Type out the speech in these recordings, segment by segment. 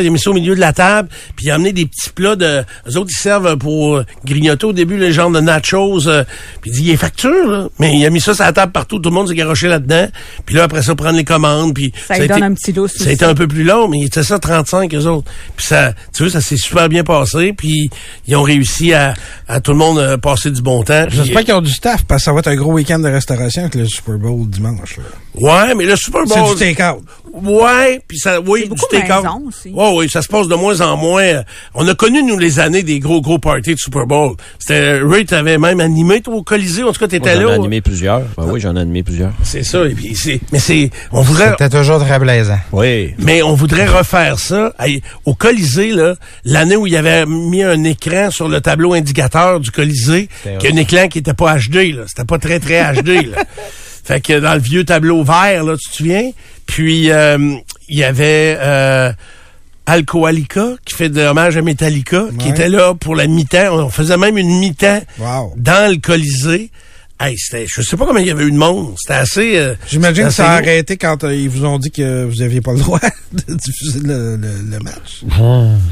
Il a mis ça au milieu de la table, puis il a amené des petits plats de... Eux autres, ils servent pour euh, grignoter au début, les genres de nachos. euh, puis il dit, il est facture, là. Mais il a mis ça sur la table partout, tout le monde s'est garoché là-dedans. Puis là, après ça, prendre les commandes, puis... Ça a lui donne été- un petit lousse Ça a été un peu plus long, mais il était ça 35, eux autres. Puis ça, tu vois, ça s'est super bien passé, puis ils ont réussi à, à tout le monde euh, passer du bon temps. J'espère qu'ils ont du staff parce que ça va être un gros week-end de restauration avec le Super Bowl dimanche. là. Ouais, mais le Super Bowl... C'est du take-out. Ouais, puis ça, oui, du beaucoup take-out. Ouais, oui, ça se passe de moins en moins. On a connu, nous, les années des gros, gros parties de Super Bowl. C'était, Ray, t'avais même animé, toi, au Colisée. En tout cas, t'étais j'en ai là. animé plusieurs. Ben oui, j'en ai animé plusieurs. C'est ça, et puis c'est, mais c'est, on voudrait, C'était toujours très plaisant. Oui. mais on voudrait refaire ça au Colisée, là, l'année où il y avait mis un écran sur le tableau indicateur du Colisée, C'était qui est un écran qui était pas HD, là. C'était pas très, très HD, là. Fait que dans le vieux tableau vert, là, tu te souviens? Puis, euh, il y avait, euh, Alcoalica, qui fait de hommage à Metallica, qui était là pour la mi-temps. On faisait même une mi-temps Wow. dans le Colisée. Hey, je sais pas combien il y avait eu de monde. C'était assez, euh, J'imagine que ça a arrêté quand euh, ils vous ont dit que vous aviez pas le droit de diffuser le, le- le match.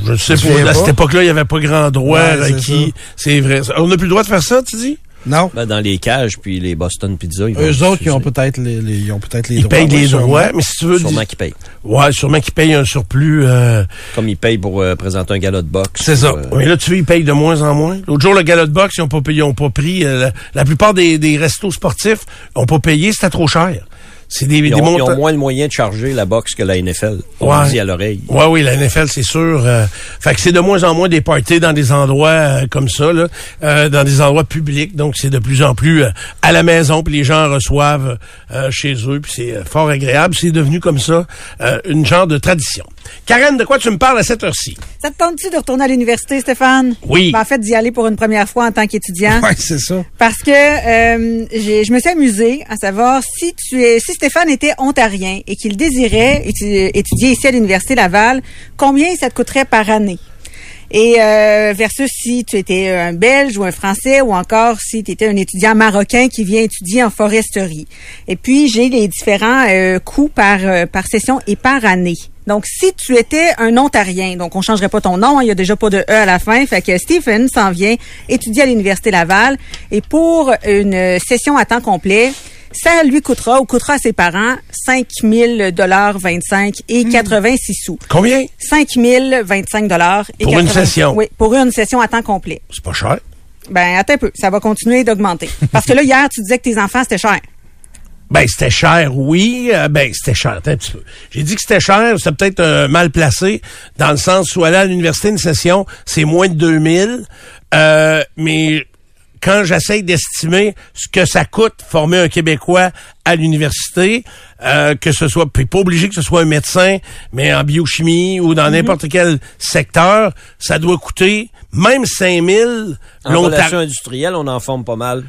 Je sais pas. À cette époque-là, il n'y avait pas grand droit Ouais, requis. ça. C'est vrai. On n'a plus le droit de faire ça, tu dis? Non. Ben, dans les cages, puis les Boston Pizza, ils Eux autres, ils ont peut-être les, les- ils ont peut-être les Ils droits. payent ouais, les sûrement. droits, mais si tu veux... Sûrement dis- qu'ils payent. Ouais, sûrement qu'ils payent un surplus. euh, Comme ils payent pour euh, présenter un gala de boxe. c'est ça. Euh, Mais là, tu vois, ils payent de moins en moins. L'autre jour, le galop de boxe, ils n'ont pas payé, ils ont pas pris. euh, la, la plupart des, des restos sportifs n'ont pas payé, c'était trop cher. C'est des, ils, des ont, ils montants- ont moins de moyens de charger la boxe que la NFL. On Ouais. le dit à l'oreille. Ouais, oui, la NFL, c'est sûr. euh, fait que c'est de moins en moins des parties dans des endroits euh, comme ça, là, euh, dans des endroits publics. Donc, c'est de plus en plus euh, à la maison, puis les gens reçoivent euh, chez eux, puis c'est fort agréable. C'est devenu comme ça euh, une genre de tradition. Karen, de quoi tu me parles à cette heure-ci? Ça te tente-tu de retourner à l'université, Stéphane? Oui. Ben, en fait, d'y aller pour une première fois en tant qu'étudiant. Ouais, c'est ça. Parce que euh, je me suis amusée à savoir si tu es, si Stéphane était ontarien et qu'il désirait étu- étudier ici à l'université Laval, combien ça te coûterait par année? Et euh, versus si tu étais un Belge ou un Français ou encore si tu étais un étudiant marocain qui vient étudier en foresterie. Et puis j'ai les différents euh, coûts par euh, par session et par année. Donc si tu étais un Ontarien, donc on changerait pas ton nom, hein, il y a déjà pas de E à la fin, fait que Stephen s'en vient étudier à l'université Laval et pour une session à temps complet, ça lui coûtera ou coûtera à ses parents 5 000 dollars 25 et 86 sous. Combien? 5 025 dollars et Pour une 80 session? Oui, pour une session à temps complet. C'est pas cher. Ben attends un peu, ça va continuer d'augmenter. Parce que là hier tu disais que tes enfants c'était cher. Ben, c'était cher, oui. Euh, ben, c'était cher, attends un petit peu. J'ai dit que c'était cher, c'était peut-être euh, mal placé, dans le sens où aller à l'université, une session, c'est moins de 2000. Euh, mais quand j'essaye d'estimer ce que ça coûte former un Québécois à l'université, euh, que ce soit, puis pas obligé que ce soit un médecin, mais en biochimie ou dans n'importe quel secteur, ça doit coûter même 5000 En relations industrielles, on en forme pas mal.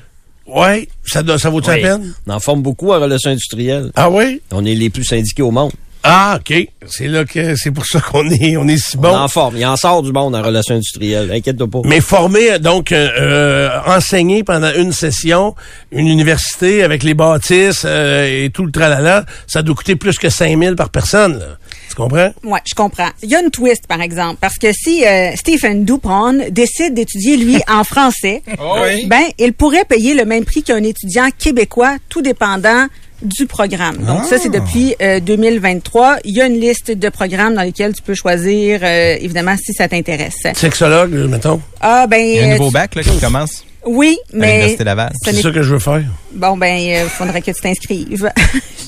Ouais, ça, doit- ça vaut-tu Oui. la peine? On en forme beaucoup en relations industrielles. Ah oui? On est les plus syndiqués au monde. Ah, OK. C'est là que c'est pour ça qu'on est on est si On bon. en forme. Il en sort du monde en relations industrielles. Inquiète-toi pas. Mais former, donc, euh, euh, enseigner pendant une session, une université avec les bâtisses euh, et tout le tralala, ça doit coûter plus que 5000 par personne. Là. Tu comprends? Ouais, je comprends. Il y a une twist, par exemple, parce que si euh, Stephen Dupont décide d'étudier, lui, en français, oui. ben, il pourrait payer le même prix qu'un étudiant québécois, tout dépendant du programme. Donc ça, c'est depuis euh, 2023. Il y a une liste de programmes dans lesquels tu peux choisir, euh, évidemment, si ça t'intéresse. Sexologue, euh, mettons. Ah, ben... Il y a un euh, nouveau tu- bac là, qui commence Oui, mais... C'est ça que je veux faire. Bon, ben, il faudrait que tu t'inscrives.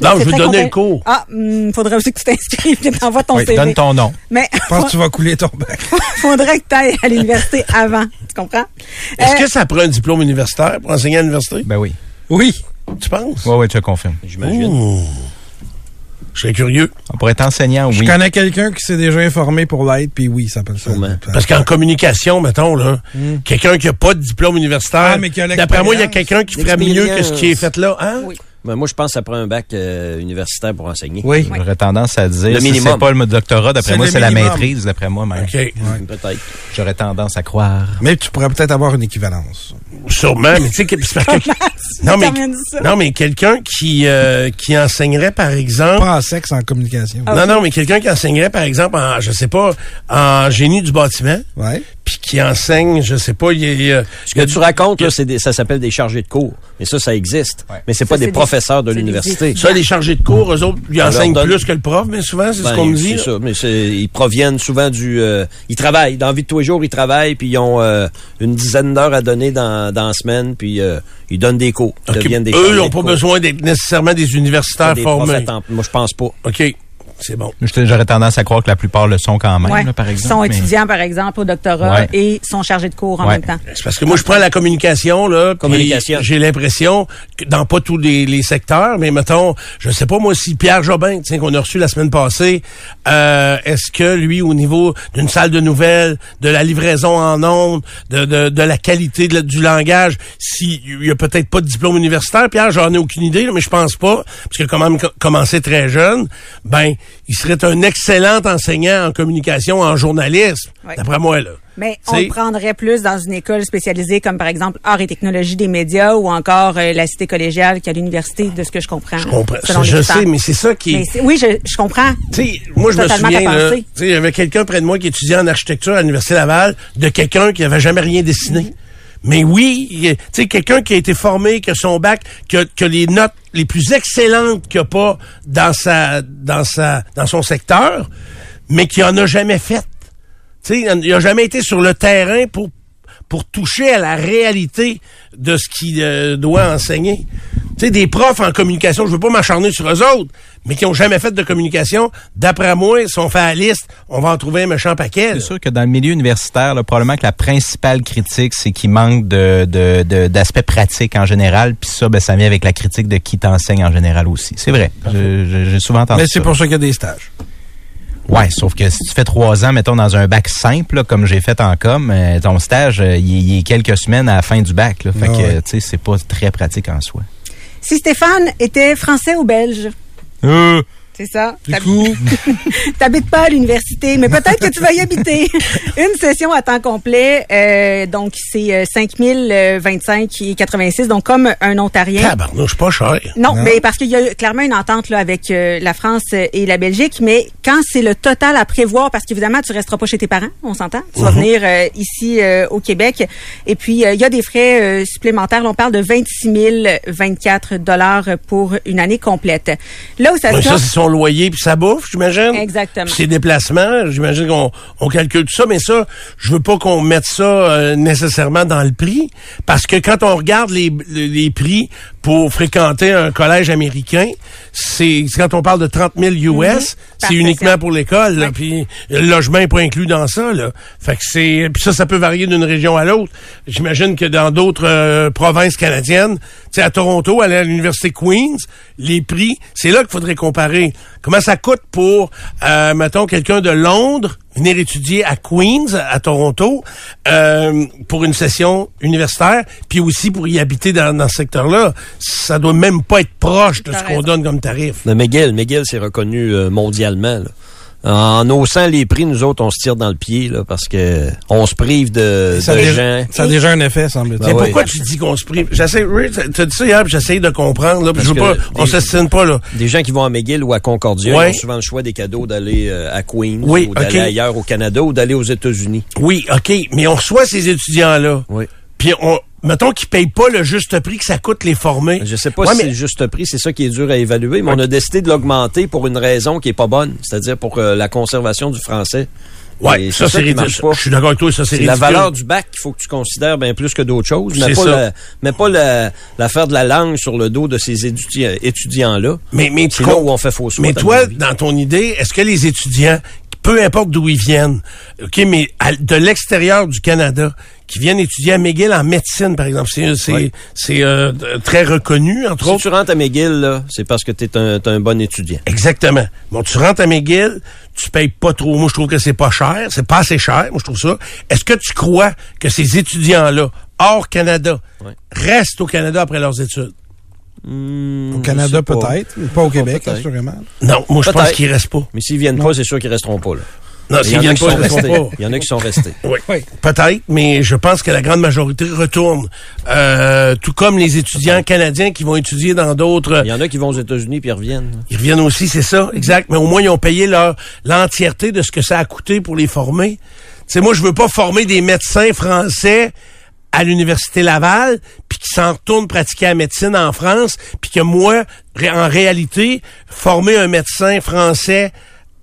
Non, je veux donner le cours. Ah, il faudrait aussi que tu t'inscrives, que tu envoies ton Oui, CV. donne ton nom. Mais Je pense que tu vas couler ton bac. faudrait que tu ailles à l'université avant. Tu comprends? Est-ce Euh, que ça prend un diplôme universitaire pour enseigner à l'université? Ben oui. Oui. Tu penses? Oui, oui, je te confirme. J'imagine. Je serais curieux. Pour être enseignant, Je oui. connais quelqu'un qui s'est déjà informé pour l'être, puis oui, ça peut le faire. Parce qu'en communication, mettons, là, quelqu'un qui a pas de diplôme universitaire, Ah, mais qui a d'après moi, il y a quelqu'un qui ferait mieux que ce qui est fait là. Hein? Oui. Ben, moi, je pense que ça prend un bac euh, universitaire pour enseigner. Oui. J'aurais tendance à dire, Le si minimum. c'est pas le doctorat, d'après moi, c'est la maîtrise, d'après moi même. OK. Peut-être. J'aurais tendance à croire. Mais tu pourrais peut-être avoir une équivalence. Sûrement, mais tu sais, non, mais, non, mais quelqu'un qui, euh, qui enseignerait, par exemple, Pas en sexe, en communication. Ah. non, non, mais quelqu'un qui enseignerait, par exemple, en, je sais pas, en génie du bâtiment, Ouais. puis qui enseigne, je sais pas, il y a- il y a, Ce que tu racontes, là, c'est des- ça s'appelle des chargés de cours. Mais ça, ça existe. Ouais. Mais c'est pas des professeurs de l'université. ça, les chargés de cours, eux autres, ils enseignent donne- plus que le prof, mais souvent, c'est ce Ben, qu'on me dit. C'est ça, mais c'est- ils proviennent souvent du... euh, ils travaillent. Dans la vie de tous les jours, ils travaillent, puis ils ont euh, une dizaine d'heures à donner dans, dans la semaine, puis euh, ils donnent des cours. Ils deviennent des Eux, ils n'ont pas besoin d'être nécessairement des universitaires Des formés. Moi, je pense pas. OK, c'est bon. J'aurais tendance à croire que la plupart le sont quand même, Ouais. là, par exemple. Sont mais- étudiants, par exemple, au doctorat Ouais. et sont chargés de cours en Ouais. même temps. C'est parce que moi, je prends la communication, là. Communication. J'ai l'impression que dans pas tous les, les secteurs, mais mettons, je sais pas moi si Pierre Jobin, tiens, qu'on a reçu la semaine passée, euh, est-ce que lui, au niveau d'une salle de nouvelles, de la livraison en ondes, de, de, de la qualité de du langage, s'il y a peut-être pas de diplôme universitaire, Pierre, j'en ai aucune idée, là, mais je pense pas, parce qu'il a quand même co- commencé très jeune, ben, il serait un excellent enseignant en communication, en journalisme, d'après moi, là. Mais on le prendrait plus dans une école spécialisée comme par exemple art et technologie des médias ou encore euh, la cité collégiale qui est à l'université de ce que je comprends. Je comprends. je sais, mais c'est ça qui est... Oui, je, je comprends. Tu sais, moi, je me souviens, il y avait quelqu'un près de moi qui étudiait en architecture à l'Université Laval, de quelqu'un qui avait jamais rien dessiné. Mais oui, tu sais, quelqu'un qui a été formé, qui a son bac, qui a, qui a les notes les plus excellentes qu'il n'y a pas dans sa, dans sa, dans son secteur, mais qui en a jamais fait. Tu sais, il a jamais été sur le terrain pour pour toucher à la réalité de ce qu'il euh, doit enseigner. Tu sais, des profs en communication, je veux pas m'acharner sur eux autres, mais qui ont jamais fait de communication, d'après moi, si on fait la liste, on va en trouver un méchant paquet. C'est sûr que dans le milieu universitaire, là, probablement que la principale critique, c'est qu'il manque de, de, de- d'aspects pratiques en général. Puis ça, ben, ça vient avec la critique de qui t'enseigne en général aussi. C'est vrai. J'ai souvent entendu Mais c'est pour ça qu'il y a des stages. Ouais, sauf que si tu fais trois ans, mettons, dans un bac simple, là, comme j'ai fait en com, euh, ton stage, euh, il est- quelques semaines à la fin du bac. Là. Fait Ah que, ouais. tu sais, c'est pas très pratique en soi. Si Stéphane était français ou belge, Euh, c'est ça? Du T'hab- coup, T'habites pas à l'université, mais peut-être que tu vas y habiter. Une session à temps complet, euh, donc c'est euh, 5025 et 86, donc comme un Ontarien. Tabarnouche, pas cher. Non, mais parce qu'il y a clairement une entente là avec euh, la France et la Belgique, mais quand c'est le total à prévoir, parce qu'évidemment tu resteras pas chez tes parents, on s'entend, tu vas venir euh, ici euh, au Québec, et puis euh, il y a des frais euh, supplémentaires. Là, on parle de 26 024 dollars pour une année complète. Là où ça c'est son loyer puis sa bouffe, j'imagine. Exactement. Ses déplacements, j'imagine qu'on on calcule tout ça, mais ça, je veux pas qu'on mette ça euh, nécessairement dans le prix, parce que quand on regarde les, les prix pour fréquenter un collège américain, c'est quand on parle de 30 000 US, c'est uniquement pour l'école, puis le logement est pas inclus dans ça, là. Fait que c'est, puis ça, ça peut varier d'une région à l'autre. J'imagine que dans d'autres euh, provinces canadiennes, tu à Toronto, aller à l'université Queens, les prix, c'est là qu'il faudrait comparer. Comment ça coûte pour, euh, mettons, quelqu'un de Londres venir étudier à Queens, à Toronto, euh, pour une session universitaire, puis aussi pour y habiter dans, dans ce secteur-là. Ça doit même pas être proche de ce qu'on donne comme tarif. Mais McGill, McGill, c'est reconnu euh, mondialement. là. En haussant les prix, nous autres, on se tire dans le pied là, parce que on se prive de, ça, a de déjà, gens. ça a déjà un effet, semble-t-il. Mais Ben oui. pourquoi tu dis qu'on se prive? J'essaie, oui, t'as dit ça hier, j'essaie de comprendre, là, je veux pas, que on des- s'estime pas, là. Des gens qui vont à McGill ou à Concordia Ouais. ils ont souvent le choix des cadeaux d'aller euh, à Queens Oui, ou d'aller ailleurs au Canada ou d'aller aux États-Unis. Oui, OK, mais on reçoit ces étudiants-là. Oui. Puis on, mettons qu'ils payent pas le juste prix que ça coûte les former. Je sais pas Ouais, si mais- c'est le juste prix, c'est ça qui est dur à évaluer, mais on a décidé de l'augmenter pour une raison qui est pas bonne, c'est-à-dire pour euh, la conservation du français. Ouais, Et ça, c'est ridicule. pas. Je suis d'accord avec toi, ça, c'est C'est la ridicule. valeur du bac qu'il faut que tu considères bien plus que d'autres choses, mais pas, la- mais pas la- l'affaire de la langue sur le dos de ces étudiants- étudiants-là. Mais, mais tu C'est là où on fait fausse Mais toi, dans ton idée, est-ce que les étudiants peu importe d'où ils viennent, ok, mais à- de l'extérieur du Canada, qui viennent étudier à McGill en médecine, par exemple, c'est c'est Oui. c'est, euh, très reconnu entre Si autres. tu rentres à McGill, là, c'est parce que tu es un, t'es un bon étudiant. Exactement. Bon, tu rentres à McGill, tu payes pas trop. Moi, je trouve que c'est pas cher. C'est pas assez cher. Moi, je trouve ça. Est-ce que tu crois que ces étudiants-là, hors Canada, restent au Canada après leurs études? Au Canada, pas. peut-être. mais Pas au Québec, peut-être. assurément. Non, moi, je pense qu'ils restent pas. Mais s'ils viennent pas, c'est sûr qu'ils resteront pas, là. Non, s'ils viennent pas, ils resteront pas. Il y en a qui sont restés. Oui, Oui. peut-être, mais je pense que la grande majorité retourne. Euh, tout comme les étudiants canadiens qui vont étudier dans d'autres... Il y en a qui vont aux États-Unis puis ils reviennent. Ils reviennent aussi, c'est ça, exact. Mais au moins, ils ont payé leur l'entièreté de ce que ça a coûté pour les former. Tu sais, moi, je veux pas former des médecins français à l'Université Laval, puis qui s'en retournent pratiquer la médecine en France, puis que moi, en réalité, former un médecin français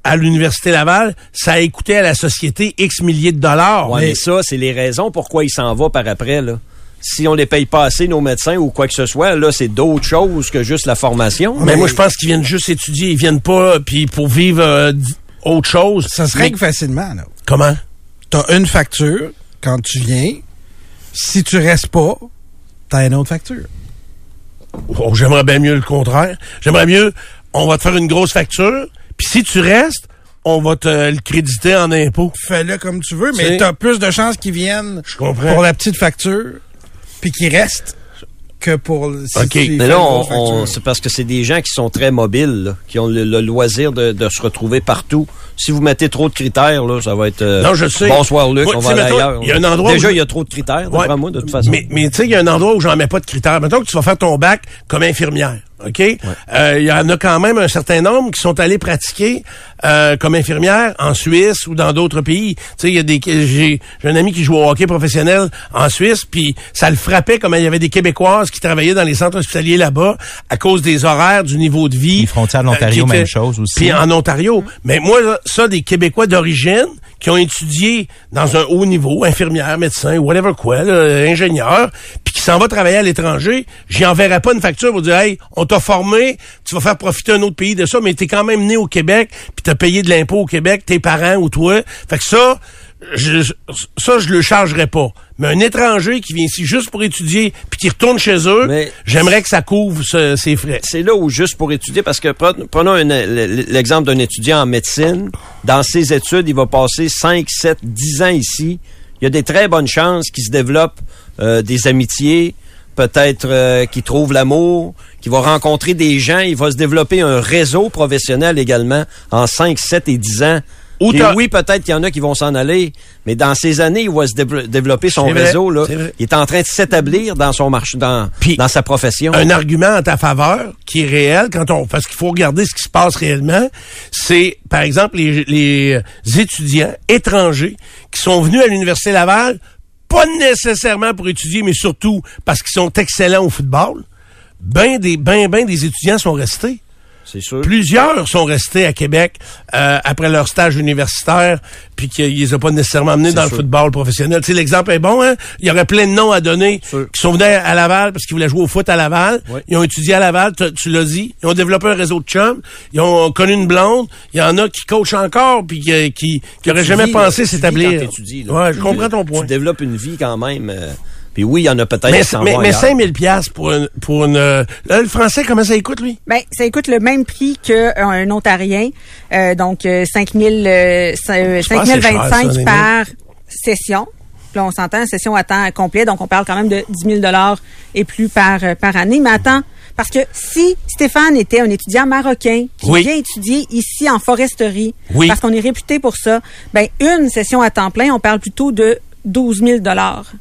à l'Université Laval, ça a coûté à la société X milliers de dollars. Ouais, mais ça, c'est les raisons pourquoi il s'en va par après, là. Si on les paye pas assez, nos médecins ou quoi que ce soit, là, c'est d'autres choses que juste la formation. Mais moi, je pense qu'ils viennent juste étudier, ils viennent pas, puis pour vivre euh, autre chose. Ça se Mais règle facilement, là. Comment? T'as une facture quand tu viens. Si tu restes pas, t'as une autre facture. Oh, j'aimerais bien mieux le contraire. J'aimerais mieux, on va te faire une grosse facture, puis si tu restes, on va te le créditer en impôt. Fais-le comme tu veux, mais t'as plus de chances qu'ils viennent Je comprends. pour la petite facture, puis qu'ils restent, que pour si OK. Mais là, on- on- c'est parce que c'est des gens qui sont très mobiles, là, qui ont le, le loisir de, de se retrouver partout. Si vous mettez trop de critères, là, ça va être. euh, Non, je sais. Bonsoir, Luc, Moi, on va aller mettons, ailleurs. il y a un endroit Déjà, il y a trop de critères, Ouais. moi, de toute façon. Mais, mais tu sais, il y a un endroit où j'en mets pas de critères. Mettons que tu vas faire ton bac comme infirmière. OK? Euh, Il y en a quand même un certain nombre qui sont allés pratiquer euh, comme infirmière en Suisse ou dans d'autres pays. Tu sais, il y a des j'ai j'ai un ami qui joue au hockey professionnel en Suisse, puis ça le frappait comme il y avait des Québécoises qui travaillaient dans les centres hospitaliers là-bas à cause des horaires, du niveau de vie. Les frontières de euh, l'Ontario, même chose aussi. Puis en Ontario. Mais moi, là, ça, des Québécois d'origine qui ont étudié dans un haut niveau, infirmière, médecin, whatever quoi, là, ingénieur, s'en va travailler à l'étranger, j'y enverrai pas une facture pour dire, hey, on t'a formé, tu vas faire profiter un autre pays de ça, mais t'es quand même né au Québec, puis t'as payé de l'impôt au Québec, tes parents ou toi. Fait que ça, je, ça, je le chargerai pas. Mais un étranger qui vient ici juste pour étudier, puis qui retourne chez eux, j'aimerais que ça couvre ce- ses frais. c'est là où juste pour étudier, parce que pre- prenons l'exemple d'un étudiant en médecine. Dans ses études, il va passer 5, 7, 10 ans ici. Il y a des très bonnes chances qu'il se développe euh, des amitiés, peut-être euh, qu'il trouve l'amour, qu'il va rencontrer des gens, il va se développer un réseau professionnel également en 5, 7 et 10 ans. Ou Et t'as- oui, peut-être qu'il y en a qui vont s'en aller, mais dans ces années, il va se dév- développer son vrai, réseau. Là. vrai. Il est en train de s'établir dans son marché, dans, sa profession. un argument en ta faveur qui est réel quand on parce qu'il faut regarder ce qui se passe réellement, c'est par exemple les, les étudiants étrangers qui sont venus à l'université Laval pas nécessairement pour étudier mais surtout parce qu'ils sont excellents au football. Ben des ben ben des étudiants sont restés. C'est sûr. Plusieurs sont restés à Québec euh, après leur stage universitaire, puis qu'ils les ont pas nécessairement amenés dans sûr. le football professionnel. Tu sais, l'exemple est bon, hein? Il y aurait plein de noms à donner qui sont venus à Laval parce qu'ils voulaient jouer au foot à Laval. Oui. Ils ont étudié à Laval, tu, l'as dit. Ils ont développé un réseau de chums. Ils ont connu une blonde. Il y en a qui coachent encore, puis qui, qui, qui auraient Tu jamais pensé vis s'établir. Ouais, je comprends ton point. Tu développes une vie quand même. euh, puis oui, il y en a peut-être Mais, qui mais, mais. 5000 pièces pour une, pour une, euh, là, le français, comment ça écoute, lui? Ben, ça coûte le même prix qu'un Ontarien. Euh, donc, euh, 5 000, euh, euh, Je pense que c'est cher, 5025 ça, honnêtement. par session. Puis Là, on s'entend, session à temps complet. Donc, on parle quand même de 10 000 et plus par, par année. Mais attends, parce que si Stéphane était un étudiant marocain qui Oui. vient étudier ici en foresterie, Oui. parce qu'on est réputé pour ça, ben, une session à temps plein, on parle plutôt de 12 000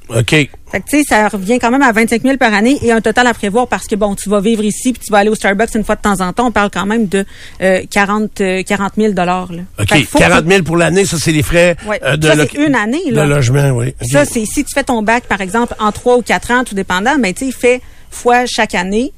OK. fait que, tu sais, ça revient quand même à 25 000 par année et un total à prévoir parce que, bon, tu vas vivre ici puis tu vas aller au Starbucks une fois de temps en temps. On parle quand même de euh, 40, euh, 40 000 là. OK. Fait que faut 40 que- 000 pour l'année, ça, c'est les frais Ouais. euh, de Ça, c'est une année, là. De logement, oui. Ça, c'est si tu fais ton bac, par exemple, en trois ou quatre ans, tout dépendant, mais tu sais, fait fois chaque année,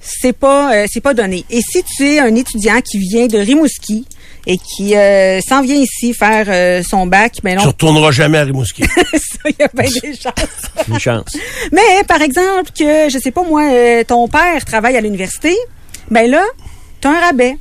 c'est pas euh, c'est pas donné. Et si tu es un étudiant qui vient de Rimouski et qui euh, s'en vient ici faire euh, son bac, Tu non, retourneras jamais à Rimouski. ça, il y a bien des chances. Une chance. Mais par exemple que je sais pas moi, euh, ton père travaille à l'université, ben là, t'as un rabais.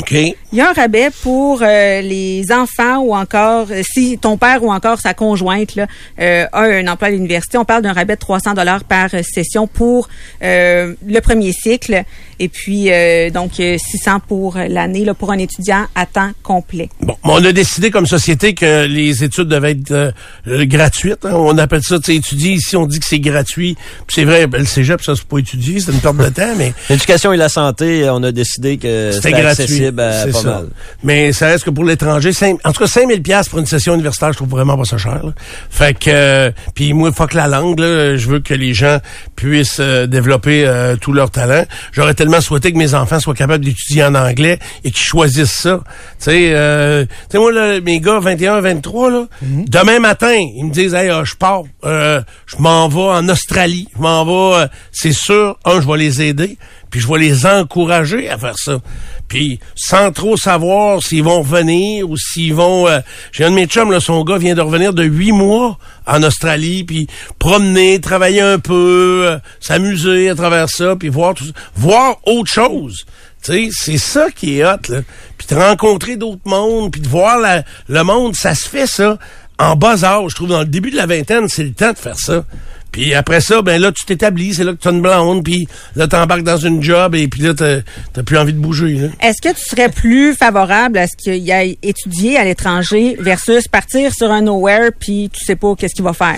OK. Il y a un rabais pour euh, les enfants ou encore si ton père ou encore sa conjointe là, euh, a un emploi à l'université. On parle d'un rabais de 300 dollars par session pour euh, le premier cycle et puis euh, donc euh, 600 pour l'année là, pour un étudiant à temps complet. Bon, mais on a décidé comme société que les études devaient être euh, euh, gratuites. hein. On appelle ça, tu sais, étudier. Ici, on dit que c'est gratuit. Puis c'est vrai, ben, le cégep, ça, c'est pas étudier, c'est une perte de temps, mais L'éducation et la santé, on a décidé que c'était accessible à pas ça. mal. Mais ça reste que pour l'étranger, cinq- en tout cas 5000 pièces pour une session universitaire, je trouve vraiment pas ça cher. là. Fait que euh, puis moi fuck la langue là, je veux que les gens puissent euh, développer euh, tout leur talent. J'aurais tellement souhaité que mes enfants soient capables d'étudier en anglais et qu'ils choisissent ça. Tu sais euh, moi là, mes gars 21 23 là, demain matin, ils me disent "Hey, ah, je pars, euh, je m'en vais en Australie, je m'en vais, euh, c'est sûr, un je vais les aider, puis je vais les encourager à faire ça. Puis sans trop savoir s'ils vont revenir ou s'ils vont... euh, J'ai un de mes chums, là, son gars vient de revenir de huit mois en Australie, puis promener, travailler un peu, euh, s'amuser à travers ça, puis voir tout. Voir autre chose. C'est ça qui est hot, là. Puis de rencontrer d'autres mondes, puis de voir la- le monde, ça se fait, ça, en bas âge. Je trouve, dans le début de la vingtaine, c'est le temps de faire ça. Puis après ça, ben là, tu t'établis, c'est là que tu as une blonde, puis là, t'embarques dans une job, et puis là, t'as t'as plus envie de bouger. Est-ce que tu serais plus favorable à ce qu'il y ait étudié à l'étranger versus partir sur un nowhere puis tu sais pas qu'est-ce qu'il va faire?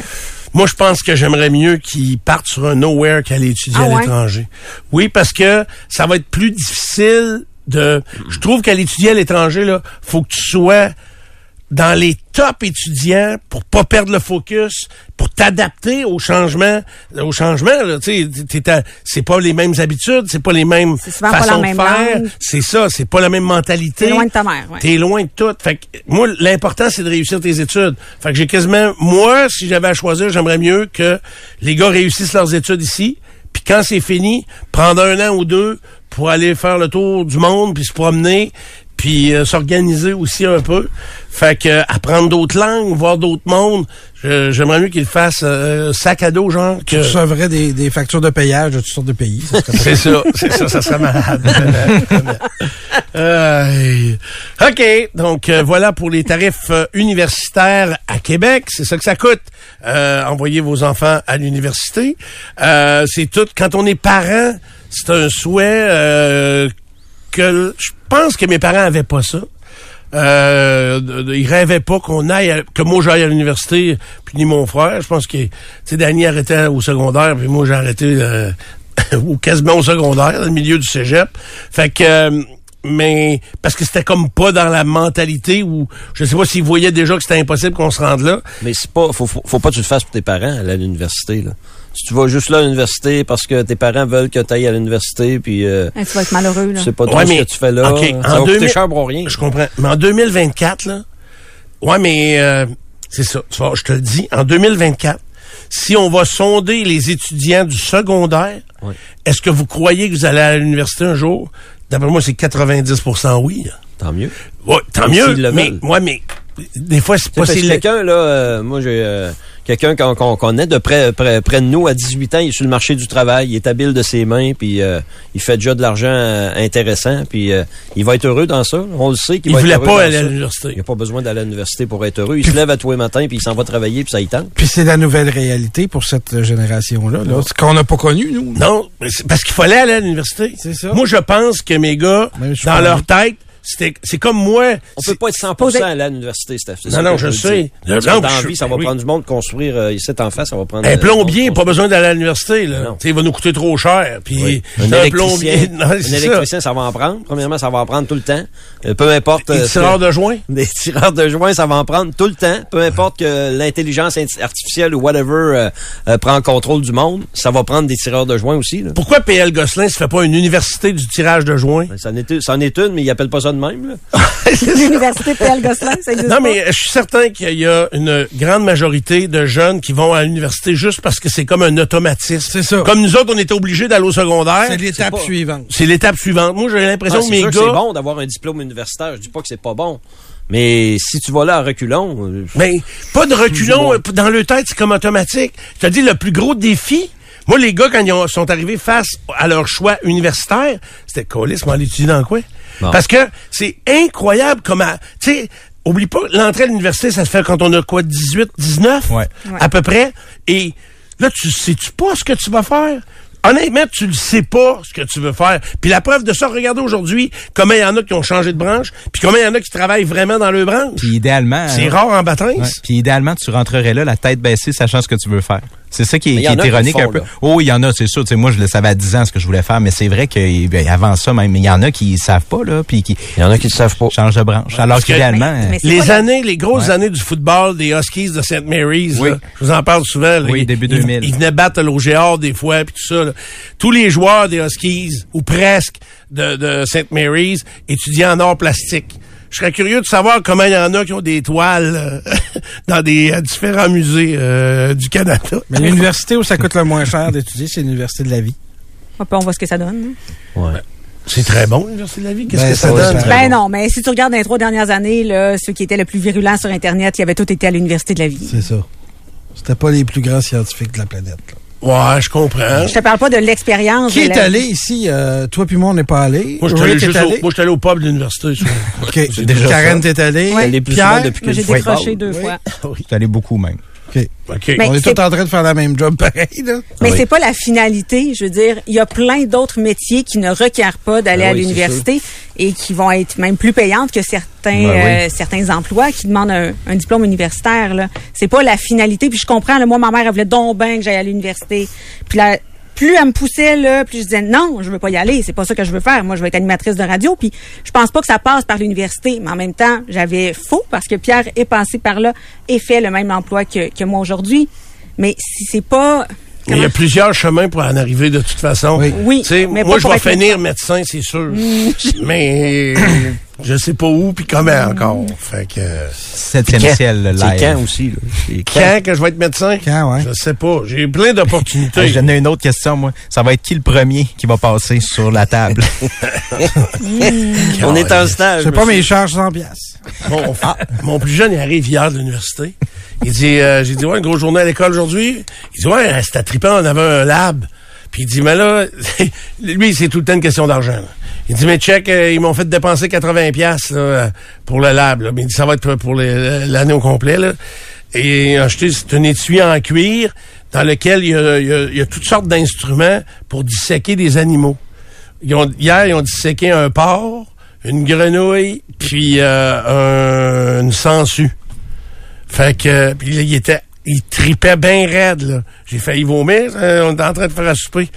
Moi, je pense que j'aimerais mieux qu'ils partent sur un nowhere qu'aller étudier Ah à ouais? l'étranger. Oui, parce que ça va être plus difficile de... Je trouve qu'à l'étudier à l'étranger, là, faut que tu sois dans les top étudiants pour pas perdre le focus, pour t'adapter au changement, au changement, tu c'est pas les mêmes habitudes, c'est pas les mêmes façons la de même faire, c'est ça, c'est pas la même mentalité. T'es loin de ta mère, ouais. T'es loin de tout. Fait que, moi, l'important, c'est de réussir tes études. Fait que j'ai quasiment, moi, si j'avais à choisir, j'aimerais mieux que les gars réussissent leurs études ici, puis quand c'est fini, prendre un an ou deux pour aller faire le tour du monde, puis se promener, puis euh, s'organiser aussi un peu. Fait que euh, apprendre d'autres langues, voir d'autres mondes, j'aimerais mieux qu'ils fassent euh, sac à dos, genre Tu que... recevrais des, des factures de payage de toutes sortes de pays. C'est ça, c'est ça, ça serait malade. Euh, OK, donc euh, voilà pour les tarifs euh, universitaires à Québec. C'est ça que ça coûte. Euh, envoyer vos enfants à l'université. Euh, c'est tout. Quand on est parent, c'est un souhait euh, que je pense que mes parents avaient pas ça. Euh, ils rêvaient pas qu'on aille, que moi j'aille à l'université, puis ni mon frère. Je pense que, tu sais, Danny arrêtait au secondaire, puis moi j'ai arrêté euh, quasiment au secondaire, dans le milieu du cégep. Fait que, euh, mais parce que c'était comme pas dans la mentalité où je sais pas s'ils voyaient déjà que c'était impossible qu'on se rende là. Mais c'est pas, faut, faut, faut pas que tu le fasses pour tes parents à l'université, là. Si tu vas juste là à l'université parce que tes parents veulent que tu ailles à l'université, puis euh, tu vas être malheureux. Là. tu sais pas trop Ouais, ce mais- que tu fais là, OK, ça en va coûter 2000 cher pour rien. Je comprends. Mais en 2024, là, ouais, mais euh, c'est ça. Tu vois, je te le dis, en 2024, si on va sonder les étudiants du secondaire, Ouais. est-ce que vous croyez que vous allez à l'université un jour? D'après moi, c'est 90% oui. là. Tant mieux. Ouais, tant Mais mieux. Mais, ouais, mais des fois, c'est pas si quelqu'un, là, euh, moi, j'ai euh, quelqu'un qu'on qu'on connaît de près, près, près de nous à 18 ans, il est sur le marché du travail, il est habile de ses mains, puis euh, il fait déjà de l'argent euh, intéressant, puis euh, il va être heureux dans ça. On le sait qu'il Il va voulait être heureux pas dans aller à l'université. Il n'a pas besoin d'aller à l'université pour être heureux. Il se lève à tous les matins, puis il s'en va travailler, puis ça y tente. Puis c'est la nouvelle réalité pour cette génération-là. Là. Ce qu'on n'a pas connu, nous. Non, parce qu'il fallait aller à l'université. C'est ça. Moi, je pense que mes gars, dans pas leur tête, c'est comme moi. On peut pas être 100% Posez- aller à l'université, Steph. Non, non, je sais. Le- vie, ça va oui. prendre du monde construire euh, ici en face, ça va prendre. Un euh, plombier, pas besoin d'aller à l'université. Là. Il va nous coûter trop cher. Puis Oui. Un, plombier. Non, un ça. électricien, ça. va en prendre. Premièrement, ça va en prendre tout le temps. Euh, peu importe. Des euh, tireurs de joints. Des tireurs de joints, ça va en prendre tout le temps. Peu importe que l'intelligence int- artificielle ou whatever euh, prend le contrôle du monde, ça va prendre des tireurs de joints aussi. Là. Pourquoi PL Gosselin se fait pas une université du tirage de joints? Ça en est, ça en est une, mais ils appellent pas ça de même. L'université P.L. Gosselin, ça existe Non, pas? mais je suis certain qu'il y a une grande majorité de jeunes qui vont à l'université juste parce que c'est comme un automatisme. C'est ça. Comme nous autres, on était obligés d'aller au secondaire. C'est l'étape pas- suivante. C'est l'étape suivante. Moi, j'ai l'impression Ah, que c'est mes sûr gars... que c'est bon d'avoir un diplôme universitaire. Je dis pas que c'est pas bon. Mais si tu vas là à reculons, euh, Mais pas de reculons euh, dans le tête, c'est comme automatique. Je te dis, le plus gros défi, moi, les gars, quand ils ont- sont arrivés face à leur choix universitaire, c'était colis, mais aller étudier dans quoi? Bon. Parce que c'est incroyable comment, tu sais, oublie pas, l'entrée à l'université, ça se fait quand on a quoi, 18, 19? Ouais. À peu près. Et là, tu sais-tu pas ce que tu vas faire? Honnêtement, tu le sais pas ce que tu veux faire. Puis la preuve de ça, regardez aujourd'hui comment il y en a qui ont changé de branche, puis comment il y en a qui travaillent vraiment dans leur branche. Puis idéalement... C'est euh, rare en bâtisse. Ouais. Puis idéalement, tu rentrerais là, la tête baissée, sachant ce que tu veux faire. C'est ça qui est, qui ironique font, un peu. là. Oh, il y en a, c'est sûr. Tu sais, moi, je le savais à 10 ans ce que je voulais faire, mais c'est vrai qu'avant ça, même, il y en a qui savent pas, là, puis qui Il y en a qui ne savent pas. changent de branche. Alors que- qu'idéalement... Mais- mais c'est Les années, les grosses Ouais. années du football des Huskies de St. Mary's, Oui. là, je vous en parle souvent. là, Oui, début ils- 2000. Ils, venaient battre l'OGR des fois, puis tout ça. là. Tous les joueurs des Huskies, ou presque, de, de St. Mary's, étudiaient en art plastique. Je serais curieux de savoir comment il y en a qui ont des toiles euh, dans des euh, différents musées euh, du Canada. Mais l'université où ça coûte le moins cher d'étudier, c'est l'université de la vie. Hop, On voit ce que ça donne. hein. Ouais. C'est très bon, l'Université de la vie. Qu'est-ce Ben, que ça ça, donne? c'est- Ben non, mais si tu regardes dans les trois dernières années, là, ceux qui étaient le plus virulents sur Internet, ils avaient tous été à l'Université de la vie. C'est ça. C'était pas les plus grands scientifiques de la planète. là. Ouais, je comprends. Je te parle pas de l'expérience. Qui de est la- allé ici? Euh, toi puis moi, on n'est pas allé. Moi, je suis allé juste au, allé. moi, je suis allé au pub de l'université. OK. déjà Karen, t'es allé. Ouais. Elle est plus Pierre? j'ai décroché deux Oui. fois. Je suis allé beaucoup, même. OK. OK. Mais on est tous en train de faire la même job pareil, là. Mais Oui. c'est pas la finalité. Je veux dire, il y a plein d'autres métiers qui ne requièrent pas d'aller Ah à oui, l'université et qui vont être même plus payantes que certains Ben oui. euh, certains emplois qui demandent un, un diplôme universitaire. Là, c'est pas la finalité. Puis je comprends. Là, moi, ma mère elle voulait donc bien que j'aille à l'université. Puis là, plus elle me poussait là, plus je disais non, je veux pas y aller. C'est pas ça que je veux faire. Moi, je veux être animatrice de radio. Puis je pense pas que ça passe par l'université. Mais en même temps, j'avais faux parce que Pierre est passé par là et fait le même emploi que, que moi aujourd'hui. Mais si c'est pas Il y a plusieurs chemins pour en arriver de toute façon. Oui. Oui, Tu sais, mais moi, je vais finir médecin, c'est sûr. mais je sais pas où puis comment encore. Fait que Septième Quand? ciel, C'est live. quand aussi, là? C'est quand que je vais être médecin? Quand, ouais. Je sais pas. J'ai plein Ah, d'opportunités. J'en ai une autre question, moi. Ça va être qui le premier qui va passer sur la table? On est en stage. Je sais pas, monsieur. mais il charge 100 piastres. Mon, mon plus jeune, il arrive hier de l'université. Il dit, euh, j'ai dit, ouais, une grosse journée à l'école aujourd'hui. Il dit, ouais, c'était trippant, on avait un lab. Puis il dit, mais là, lui, c'est tout le temps une question d'argent. Il dit, mais check, euh, ils m'ont fait dépenser 80 pièces pour le lab. Là. Mais il dit, ça va être pour les- l'année au complet. Là. Et acheté, c'est un étui en cuir dans lequel il y a, toutes sortes d'instruments pour disséquer des animaux. Hier, ils ont disséqué un porc, une grenouille, puis euh, un- une sangsue. Fait que, puis là, il était, il tripait bien raide. J'ai failli vomir, euh, on était en train de faire un souper.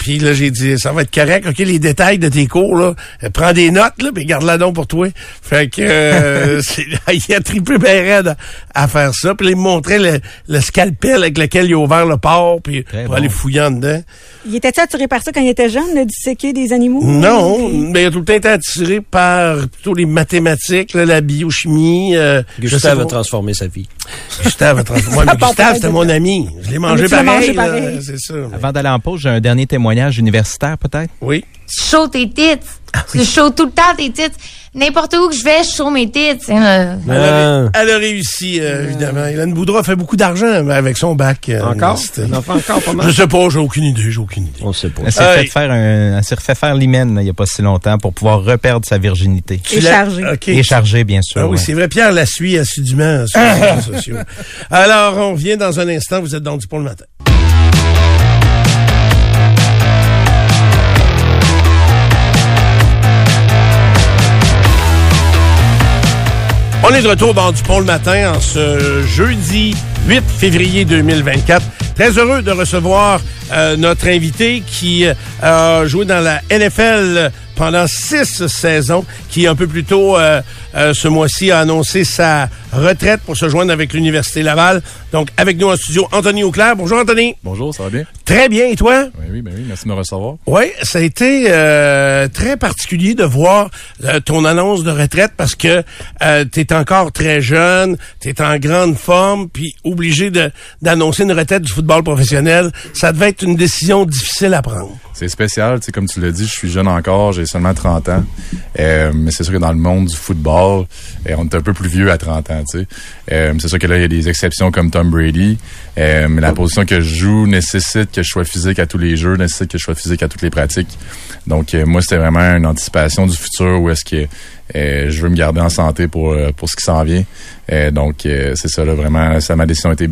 Puis là, j'ai dit, ça va être correct, OK, les détails de tes cours, là, euh, prends des notes, là, puis garde-la donc pour toi. Fait que, euh, il a trippé bien à, faire ça. Puis là, il me montrait le, le scalpel avec lequel il a ouvert le porc, puis Très pour bon. aller fouiller en dedans. Il était-tu attiré par ça quand il était jeune, de disséquer des animaux? Non, mais il a tout le temps été attiré par plutôt les mathématiques, là, la biochimie. euh, Gustave a transformé sa vie. Gustave a transformé. Ouais, mais Gustave, pareil c'était mon ami. Je l'ai mangé pareil. mangé là, pareil. C'est ça. mais- Avant d'aller en pause, j'ai un dernier témoignage universitaire, peut-être? Oui. Show tes tits. Je show tout le temps tes tits. N'importe où que je vais, je show mes tits. Euh, Elle, a, elle a réussi, euh, évidemment. Hélène Boudra fait beaucoup d'argent avec son bac. euh, Encore? On en fait encore pas Je sais pas, j'ai aucune idée, j'ai aucune idée. On sait pas. Elle s'est fait faire un, elle s'est refait faire l'hymen, là, il y a pas si longtemps, pour pouvoir reperdre sa virginité. Et l'as- chargé. OK. Et chargé, bien sûr. Ah oui, ouais. c'est vrai. Pierre la suit assidûment sur les réseaux sociaux. Alors, on revient dans un instant. Vous êtes dans du pont le matin. On est de retour dans Dupont le matin en ce jeudi 8 février 2024. Très heureux de recevoir euh, notre invité qui euh, a joué dans la NFL pendant six saisons, qui un peu plus tôt euh, euh, ce mois-ci a annoncé sa retraite pour se joindre avec l'Université Laval. Donc, avec nous en studio, Anthony Auclair. Bonjour, Anthony. Bonjour, ça va bien? Très bien, et toi? Oui, oui, ben oui, merci de me recevoir. Oui, ça a été euh, très particulier de voir euh, ton annonce de retraite parce que euh, tu es encore très jeune, tu es en grande forme, puis obligé d'annoncer une retraite du football professionnel. Ça devait être une décision difficile à prendre. C'est spécial, tu sais, comme tu l'as dit, je suis jeune encore, j'ai seulement 30 ans. Euh, mais c'est sûr que dans le monde du football, euh, on est un peu plus vieux à 30 ans. Tu sais. Euh, c'est sûr que là, il y a des exceptions comme Tom Brady. Euh, mais la position que je joue nécessite que je sois physique à tous les jeux, nécessite que je sois physique à toutes les pratiques. Donc, moi, c'était vraiment une anticipation du futur où est-ce que je veux me garder en santé pour, pour ce qui s'en vient. Donc, c'est ça, là, vraiment, ça, ma décision a été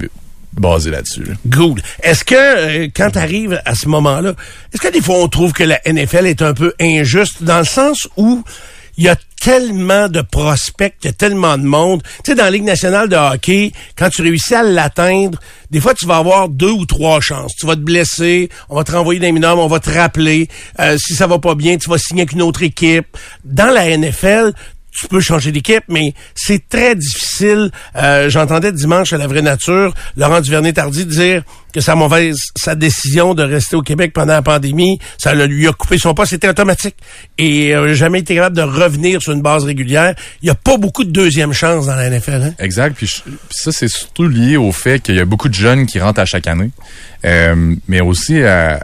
basée là-dessus. là. Good. Est-ce que, quand tu arrives à ce moment-là, est-ce que des fois on trouve que la NFL est un peu injuste dans le sens où il y a tellement de prospects, il y a tellement de monde. Tu sais, dans la Ligue nationale de hockey, quand tu réussis à l'atteindre, des fois, tu vas avoir deux ou trois chances. Tu vas te blesser, on va te renvoyer d'un minimum, on va te rappeler. Euh, si ça va pas bien, tu vas signer avec une autre équipe. Dans la NFL, tu peux changer d'équipe, mais c'est très difficile. Euh, J'entendais dimanche à La Vraie Nature, Laurent Duvernay-Tardy dire que sa mauvaise, sa décision de rester au Québec pendant la pandémie, ça lui a coupé son poste, c'était automatique. Et euh, jamais été capable de revenir sur une base régulière. Il n'y a pas beaucoup de deuxième chance dans la NFL. Hein? Exact. Puis ça, c'est surtout lié au fait qu'il y a beaucoup de jeunes qui rentrent à chaque année, Euh, mais aussi à-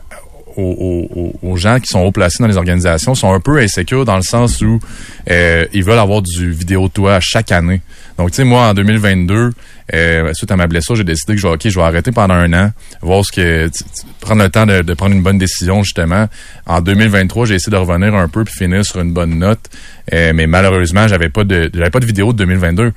aux, aux- gens qui sont haut placés dans les organisations sont un peu insécures dans le sens où euh, ils veulent avoir du vidéo de toi chaque année. Donc, tu sais, moi, en 2022, euh, suite à ma blessure, j'ai décidé que je vais, ok, je vais arrêter pendant un an, voir ce que, prendre le temps de, de prendre une bonne décision, justement. En 2023, j'ai essayé de revenir un peu puis finir sur une bonne note. Euh, mais malheureusement, j'avais pas de, j'avais pas de vidéo de 2022